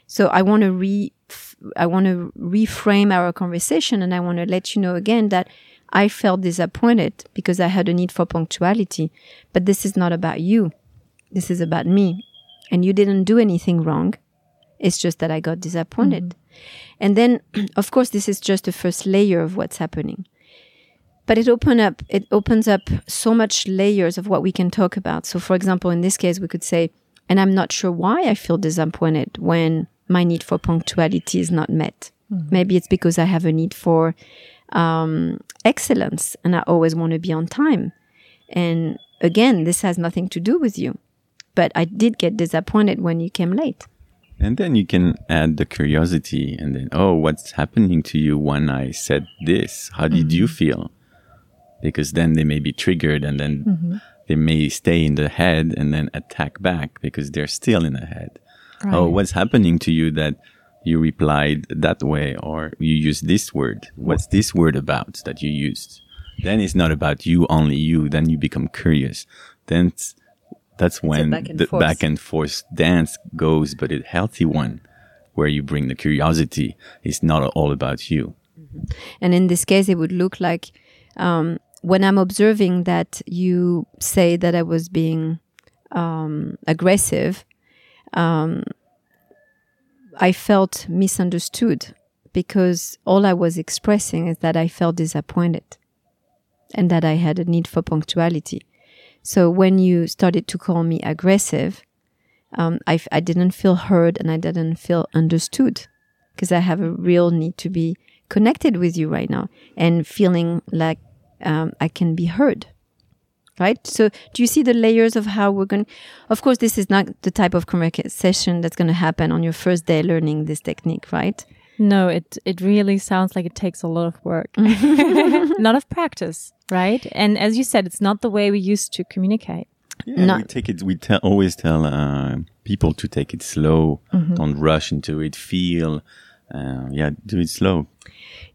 So I want to re, I want to reframe our conversation and I want to let you know again that I felt disappointed because I had a need for punctuality, but this is not about you. This is about me. And you didn't do anything wrong. It's just that I got disappointed. Mm-hmm. And then, of course, this is just the first layer of what's happening. But it open up, it opens up so much layers of what we can talk about. So, for example, in this case, we could say, and I'm not sure why I feel disappointed when my need for punctuality is not met. Mm-hmm. Maybe it's because I have a need for um, excellence and I always want to be on time. And again, this has nothing to do with you. But I did get disappointed when you came late. And then you can add the curiosity and then, oh, what's happening to you when I said this? How did mm-hmm. you feel? Because then they may be triggered and then mm-hmm. they may stay in the head and then attack back because they're still in the head. Right. Oh, what's happening to you that you replied that way or you used this word? What's this word about that you used? Then it's not about you, only you. Then you become curious. Then that's when back the forth. back and forth dance goes, but a healthy one where you bring the curiosity. It's not all about you. Mm-hmm. And in this case, it would look like um, when I'm observing that you say that I was being um, aggressive, um, I felt misunderstood because all I was expressing is that I felt disappointed and that I had a need for punctuality. So when you started to call me aggressive, um, I, I didn't feel heard and I didn't feel understood because I have a real need to be connected with you right now and feeling like um, I can be heard. Right. So, do you see the layers of how we're going? Of course, this is not the type of conversation that's going to happen on your first day learning this technique, right? No, it it really sounds like it takes a lot of work, a lot of practice, right? And as you said, it's not the way we used to communicate. Yeah, Not- we take it. We tell, always tell uh, people to take it slow. Mm-hmm. Don't rush into it. Feel. Uh, yeah, do it slow.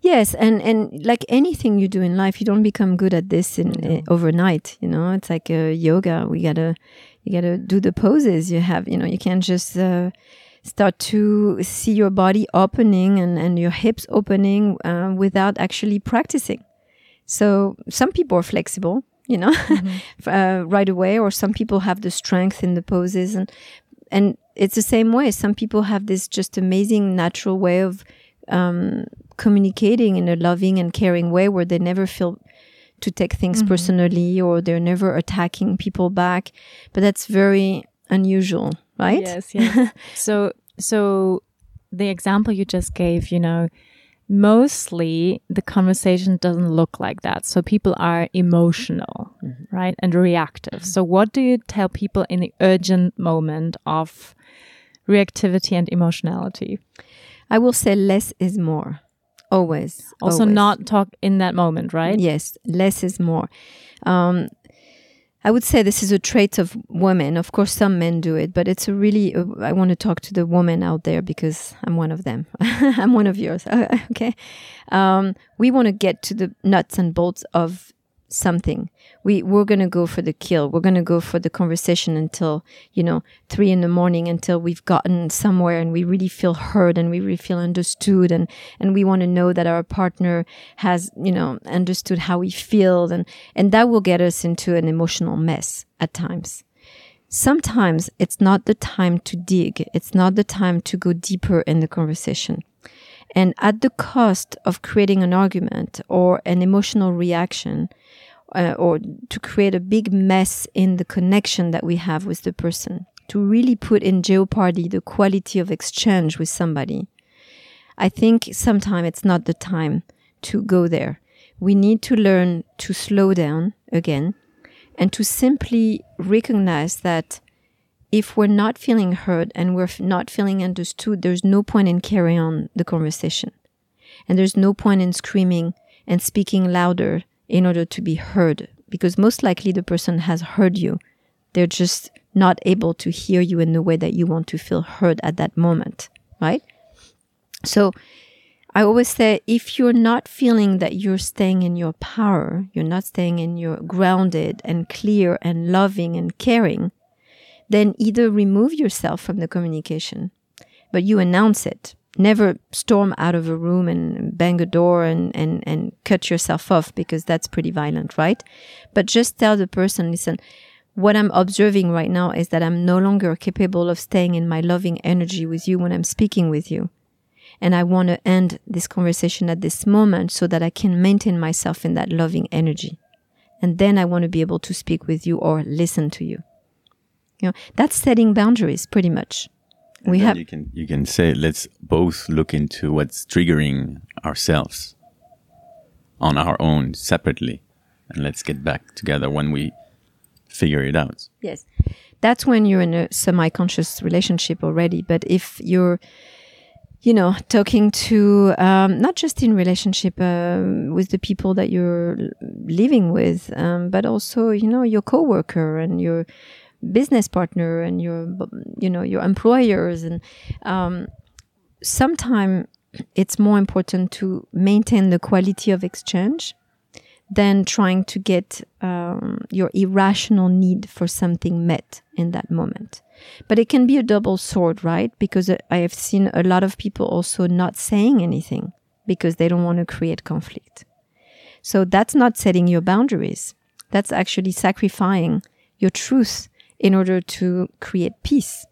Yes, and and like anything you do in life, you don't become good at this in uh, overnight. You know, it's like uh, yoga. We gotta you gotta do the poses. You have you know you can't just uh, start to see your body opening and and your hips opening uh, without actually practicing. So some people are flexible, you know, uh, right away, or some people have the strength in the poses, and and it's the same way. Some people have this just amazing natural way of um, communicating in a loving and caring way, where they never feel to take things personally, or they're never attacking people back. But that's very unusual, right? Yes, yes. so, so the example you just gave, you know, mostly the conversation doesn't look like that. So people are emotional, right? And reactive. So what do you tell people in the urgent moment of reactivity and emotionality? I will say less is more. Always. Also always. not talk in that moment, right? Yes, less is more. Um, I would say this is a trait of women. Of course, some men do it, but it's a really. Uh, I want to talk to the women out there because I'm one of them. I'm one of yours. okay. Um, we want to get to the nuts and bolts of something. We we're gonna go for the kill. We're gonna go for the conversation until you know three in the morning until we've gotten somewhere and we really feel heard and we really feel understood and and we want to know that our partner has you know understood how we feel and and that will get us into an emotional mess at times. Sometimes it's not the time to dig. It's not the time to go deeper in the conversation. And at the cost of creating an argument or an emotional reaction, uh, or to create a big mess in the connection that we have with the person, to really put in jeopardy the quality of exchange with somebody, I think sometimes it's not the time to go there. We need to learn to slow down again and to simply recognize that if we're not feeling heard and we're not feeling understood, there's no point in carrying on the conversation. And there's no point in screaming and speaking louder in order to be heard because most likely the person has heard you. They're just not able to hear you in the way that you want to feel heard at that moment, right? So I always say if you're not feeling that you're staying in your power, you're not staying in your grounded and clear and loving and caring, then either remove yourself from the communication, but you announce it. Never storm out of a room and bang a door and, and, and cut yourself off because that's pretty violent, right? But just tell the person, listen, what I'm observing right now is that I'm no longer capable of staying in my loving energy with you when I'm speaking with you. And I want to end this conversation at this moment so that I can maintain myself in that loving energy. And then I want to be able to speak with you or listen to you. You know, that's setting boundaries pretty much. And We have You can you can say let's both look into what's triggering ourselves on our own separately, and let's get back together when we figure it out. Yes. That's when you're in a semi conscious relationship already. But if you're, you know, talking to, um, not just in relationship um, with the people that you're living with, um, but also, you know, your coworker and your business partner and your, you know, your employers. And um, sometimes it's more important to maintain the quality of exchange than trying to get um, your irrational need for something met in that moment. But it can be a double sword, right? Because I have seen a lot of people also not saying anything because they don't want to create conflict. So that's not setting your boundaries. That's actually sacrificing your truth in order to create peace.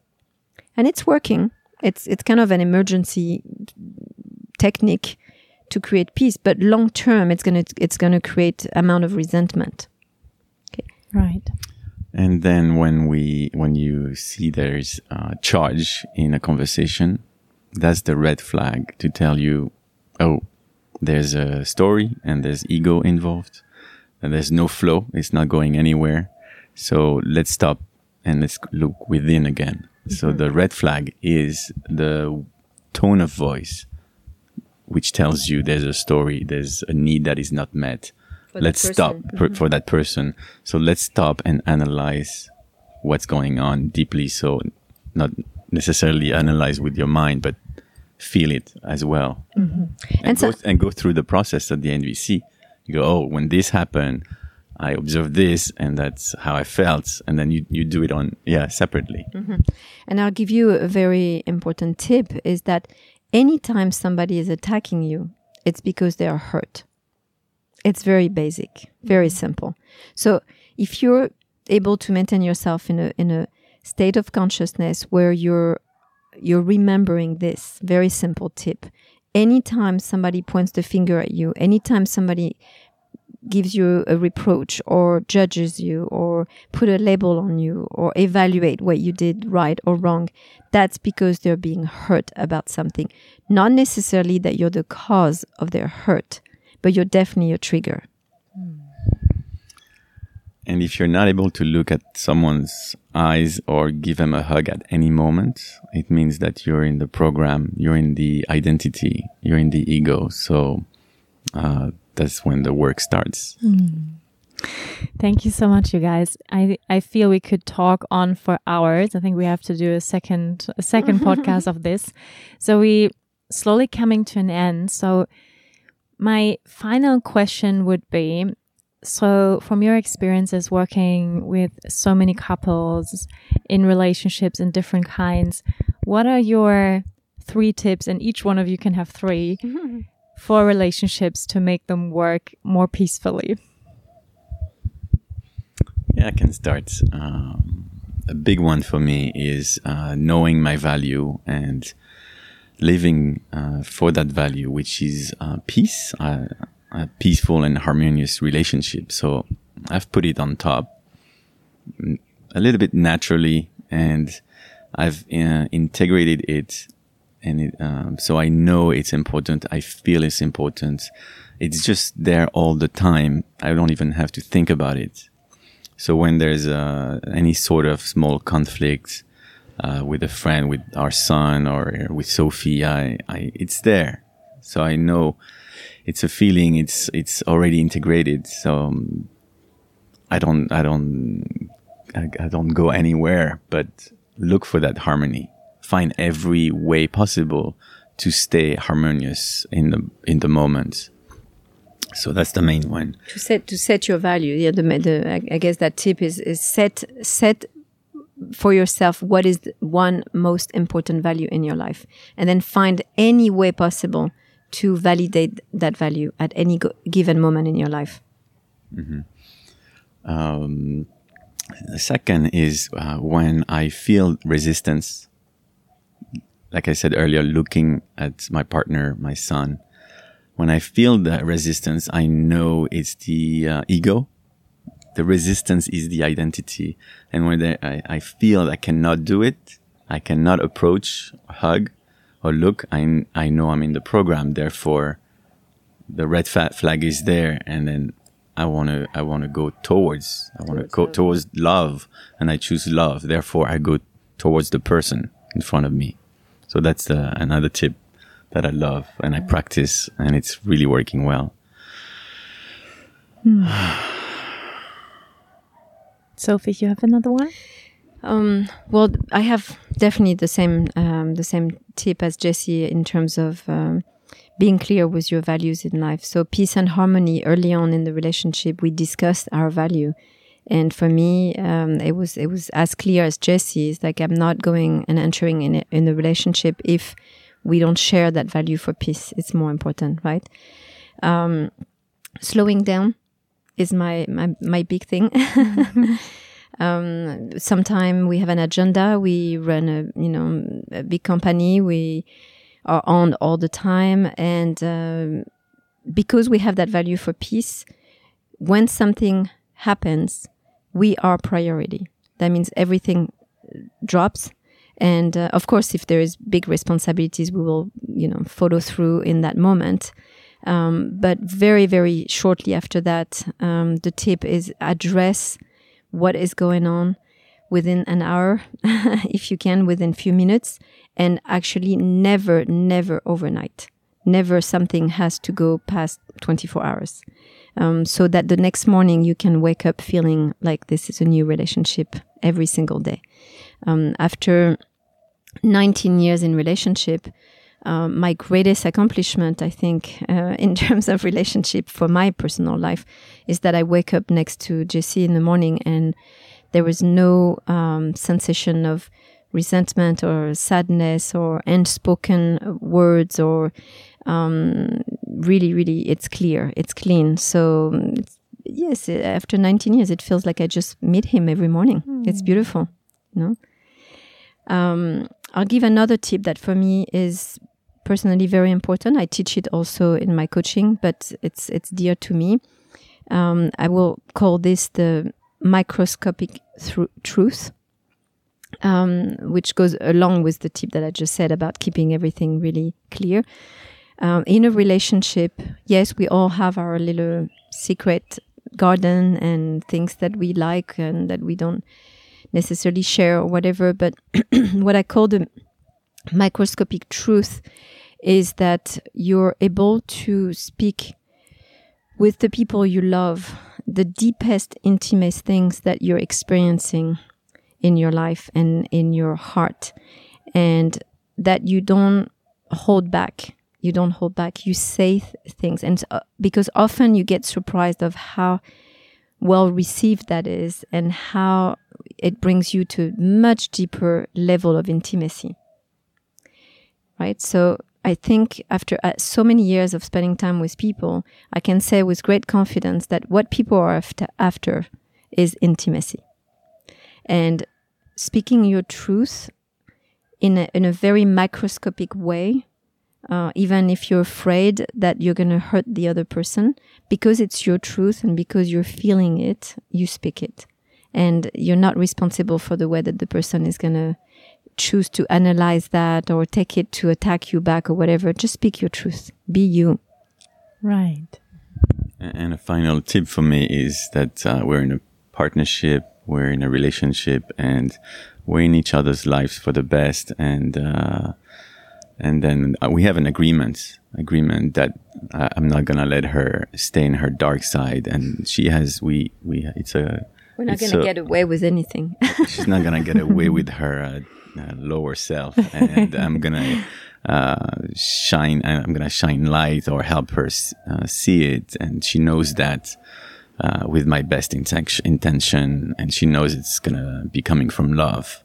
And it's working. It's, it's kind of an emergency technique to create peace, but long term, it's going to, it's going to create amount of resentment. Okay. Right. And then when we, when you see there's a charge in a conversation, that's the red flag to tell you, oh, there's a story and there's ego involved and there's no flow. It's not going anywhere. So let's stop and let's look within again. Mm-hmm. So the red flag is the tone of voice, which tells you there's a story, there's a need that is not met. For let's stop mm-hmm. for that person. So let's stop and analyze what's going on deeply. So not necessarily analyze with your mind, but feel it as well. Mm-hmm. And, and, go, so- and go through the process at the NVC. You go, oh, when this happened, I observed this and that's how I felt. And then you, you do it on, yeah, separately. Mm-hmm. And I'll give you a very important tip is that anytime somebody is attacking you, it's because they are hurt. It's very basic, very mm-hmm. simple. So if you're able to maintain yourself in a, in a state of consciousness where you're, you're remembering this very simple tip, anytime somebody points the finger at you, anytime somebody gives you a reproach or judges you or put a label on you or evaluate what you did right or wrong, that's because they're being hurt about something. Not necessarily that you're the cause of their hurt, but you're definitely a trigger. And if you're not able to look at someone's eyes or give them a hug at any moment, it means that you're in the program, you're in the identity, you're in the ego. So, uh, that's when the work starts. Mm. Thank you so much, you guys. I I feel we could talk on for hours. I think we have to do a second a second podcast of this. So we slowly coming to an end. So my final question would be so from your experiences working with so many couples in relationships in different kinds, what are your three tips and each one of you can have 3 for relationships to make them work more peacefully? Yeah, I can start. Um, a big one for me is uh, knowing my value and living uh, for that value, which is uh, peace, a peaceful and harmonious relationship. So I've put it on top mm, a little bit naturally and I've uh, integrated it and it, um, so I know it's important. I feel it's important. It's just there all the time. I don't even have to think about it. So when there's uh, any sort of small conflict uh, with a friend, with our son, or with Sophie, I, I, it's there. So I know it's a feeling. It's it's already integrated. So um, I don't I don't I, I don't go anywhere, but look for that harmony find every way possible to stay harmonious in the in the moment. So that's the main one. To set to set your value. Yeah, the, the I guess that tip is is set set for yourself what is one most important value in your life, and then find any way possible to validate that value at any given moment in your life. Mm -hmm. um, the second is uh, when I feel resistance like I said earlier, looking at my partner, my son, when I feel that resistance, I know it's the uh, ego. The resistance is the identity. And when I, I feel I cannot do it, I cannot approach, hug, or look, I, I know I'm in the program. Therefore, the red flag is there. And then I want to, I want to go towards, I want to go towards love and I choose love. Therefore, I go towards the person in front of me. So that's uh, another tip that I love and I practice, and it's really working well. Hmm. Sophie, you have another one? Um, well, I have definitely the same um, the same tip as Jesse in terms of um, being clear with your values in life. So peace and harmony. Early on in the relationship, we discussed our value, and for me, um, it was it was as clear as Jesse's. like I'm not going and entering in a, in a relationship if we don't share that value for peace. It's more important, right? Um, slowing down is my my my big thing. Um, Sometimes we have an agenda. We run a you know a big company. We are on all the time, and um, because we have that value for peace, when something happens, we are priority. That means everything drops. And uh, of course, if there is big responsibilities, we will, you know, follow through in that moment. Um, but very, very shortly after that, um, the tip is address what is going on within an hour, if you can, within few minutes, and actually never, never overnight. Never something has to go past 24 hours. Um, so that the next morning you can wake up feeling like this is a new relationship every single day. Um, after 19 years in relationship, um, my greatest accomplishment, I think, uh, in terms of relationship for my personal life, is that I wake up next to Jesse in the morning and there was no um, sensation of resentment or sadness or unspoken words or um, really, really, it's clear, it's clean. So, it's, yes, after 19 years, it feels like I just meet him every morning. Mm. It's beautiful, you know. Um, I'll give another tip that for me is personally very important. I teach it also in my coaching, but it's it's dear to me. Um, I will call this the microscopic truth, um, which goes along with the tip that I just said about keeping everything really clear. Um, in a relationship, yes, we all have our little secret garden and things that we like and that we don't necessarily share or whatever. But what I call the microscopic truth is that you're able to speak with the people you love the deepest, intimate things that you're experiencing in your life and in your heart, and that you don't hold back. You don't hold back. You say th things, and uh, because often you get surprised of how well received that is, and how it brings you to much deeper level of intimacy. Right. So I think after uh, so many years of spending time with people, I can say with great confidence that what people are after, after is intimacy. And speaking your truth in a, in a very microscopic way, uh, even if you're afraid that you're going to hurt the other person, because it's your truth and because you're feeling it, you speak it. And you're not responsible for the way that the person is going to choose to analyze that or take it to attack you back or whatever. Just speak your truth. Be you. Right. And a final tip for me is that uh, we're in a partnership, we're in a relationship, and we're in each other's lives for the best. And uh, and then uh, we have an agreement agreement that uh, I'm not gonna let her stay in her dark side, and she has we we it's a we're not gonna get away with anything. she's not gonna get away with her uh, uh, lower self, and I'm gonna uh, shine. I'm gonna shine light or help her uh, see it, and she knows that uh, with my best intention, and she knows it's gonna be coming from love.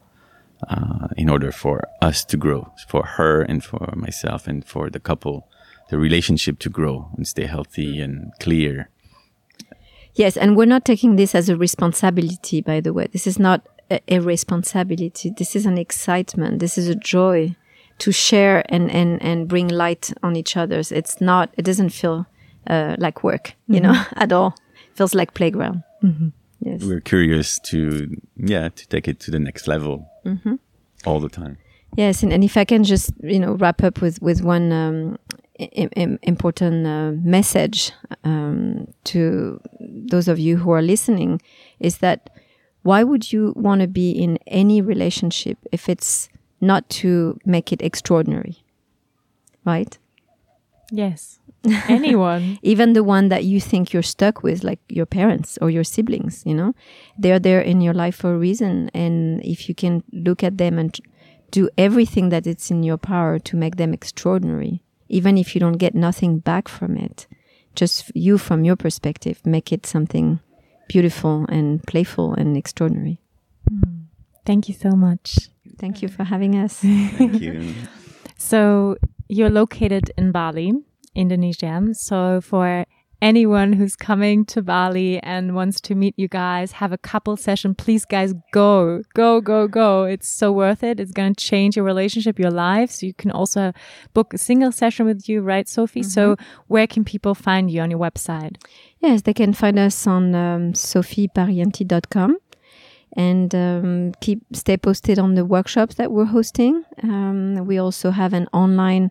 Uh, in order for us to grow, for her and for myself and for the couple, the relationship to grow and stay healthy and clear. Yes, and we're not taking this as a responsibility, by the way. This is not a, responsibility. This is an excitement. This is a joy to share and, and, and bring light on each other's. It's not, it doesn't feel uh, like work, you mm-hmm. know, at all. It feels like playground. Mm-hmm. Yes. We're curious to, yeah, to take it to the next level mm-hmm. all the time. Yes. And, and if I can just, you know, wrap up with, with one, um, important uh, message um, to those of you who are listening is that why would you want to be in any relationship if it's not to make it extraordinary? Right? Yes. Anyone. Even the one that you think you're stuck with, like your parents or your siblings, you know, they're there in your life for a reason. And if you can look at them and do everything that it's in your power to make them extraordinary, even if you don't get nothing back from it, just you from your perspective, make it something beautiful and playful and extraordinary. Mm. Thank you so much. Thank you for having us. Thank you. so, you're located in Bali, Indonesia. So, for anyone who's coming to Bali and wants to meet you guys, have a couple session, please guys go, go, go, go. It's so worth it. It's going to change your relationship, your life. So you can also book a single session with you, right, Sophie? Mm -hmm. So where can people find you on your website? Yes, they can find us on um, sophieparienti.com and um, keep stay posted on the workshops that we're hosting. Um, we also have an online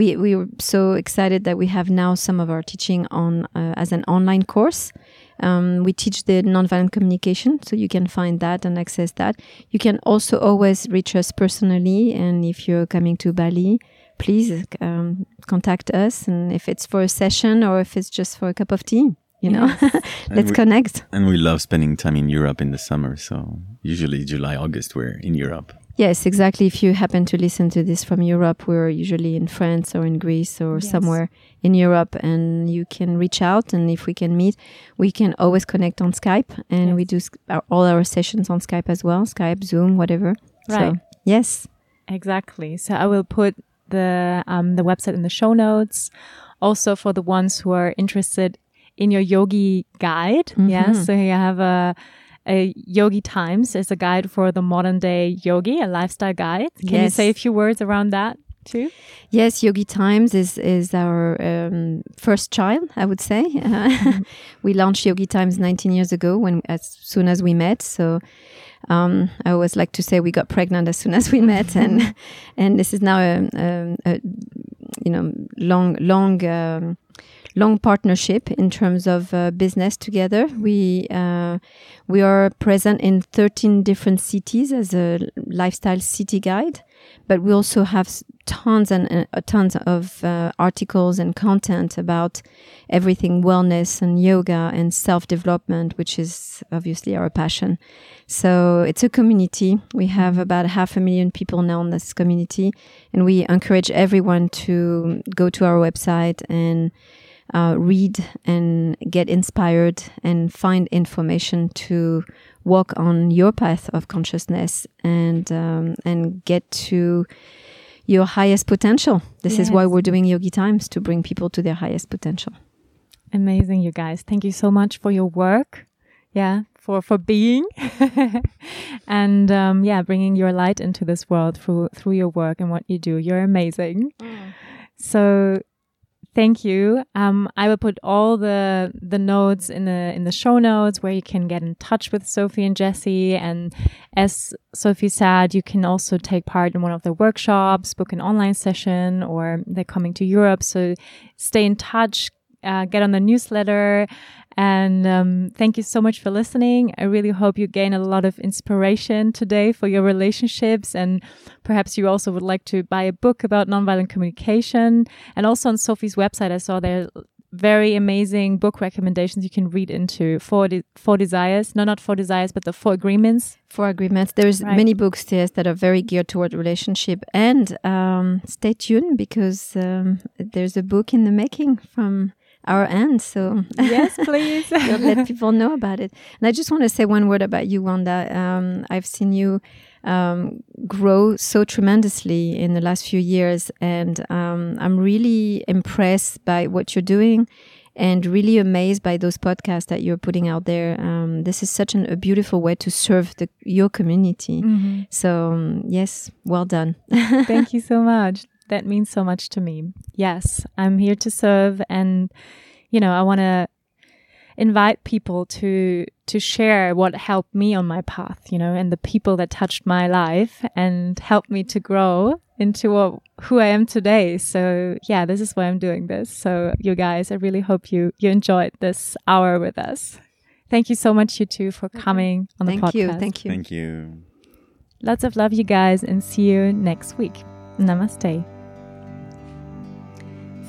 we we were so excited that we have now some of our teaching on uh, as an online course. Um, we teach the nonviolent communication, so you can find that and access that. You can also always reach us personally, and if you're coming to Bali, please um, contact us. And if it's for a session or if it's just for a cup of tea, you know, yes. let's we, connect. And we love spending time in Europe in the summer. So usually July, August, we're in Europe. Yes, exactly. If you happen to listen to this from Europe, we're usually in France or in Greece or yes. somewhere in Europe, and you can reach out. And if we can meet, we can always connect on Skype, and yes. we do our, all our sessions on Skype as well Skype, Zoom, whatever. Right. So, yes. Exactly. So I will put the um, the website in the show notes. Also, for the ones who are interested in your yogi guide, mm -hmm. yes. So you have a a Yogi Times is a guide for the modern day yogi, a lifestyle guide. Can yes. you say a few words around that? Too? Yes, Yogi Times is is our um, first child, I would say. Uh, we launched Yogi Times 19 years ago, when as soon as we met. So um, I always like to say we got pregnant as soon as we met, and and this is now a, a, a you know long long. Um, long partnership in terms of uh, business together. We uh, we are present in 13 different cities as a lifestyle city guide, but we also have tons and uh, tons of uh, articles and content about everything wellness and yoga and self development, which is obviously our passion. So it's a community. We have about half a million people now in this community, and we encourage everyone to go to our website and uh, read and get inspired and find information to walk on your path of consciousness and um, and get to your highest potential. This yes. is why we're doing Yogi Times to bring people to their highest potential. Amazing, you guys. Thank you so much for your work. Yeah, for for being and um, yeah, bringing your light into this world through through your work and what you do. You're amazing. Mm. So Thank you. Um, I will put all the the notes in the in the show notes where you can get in touch with Sophie and Jesse. And as Sophie said, you can also take part in one of the workshops, book an online session, or they're coming to Europe. So stay in touch, uh, get on the newsletter, and um, thank you so much for listening. I really hope you gain a lot of inspiration today for your relationships. And perhaps you also would like to buy a book about nonviolent communication. And also on Sophie's website, I saw there very amazing book recommendations you can read into four de four desires no not four desires but the four agreements four agreements there's right. many books there that are very geared toward relationship and um, stay tuned because um, there's a book in the making from our end. So yes, please let people know about it. And I just want to say one word about you, Wanda. Um, I've seen you um, grow so tremendously in the last few years, and um, I'm really impressed by what you're doing. And really amazed by those podcasts that you're putting out there. Um, this is such an, a beautiful way to serve the, your community. Mm -hmm. So um, yes, well done. Thank you so much that means so much to me. Yes, I'm here to serve and you know, I want to invite people to to share what helped me on my path, you know, and the people that touched my life and helped me to grow into what, who I am today. So, yeah, this is why I'm doing this. So, you guys, I really hope you you enjoyed this hour with us. Thank you so much, you two, for mm-hmm. coming on the thank podcast. You, thank you. Thank you. Lots of love, you guys, and see you next week. Namaste.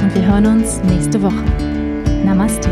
und wir hören uns nächste Woche. Namaste.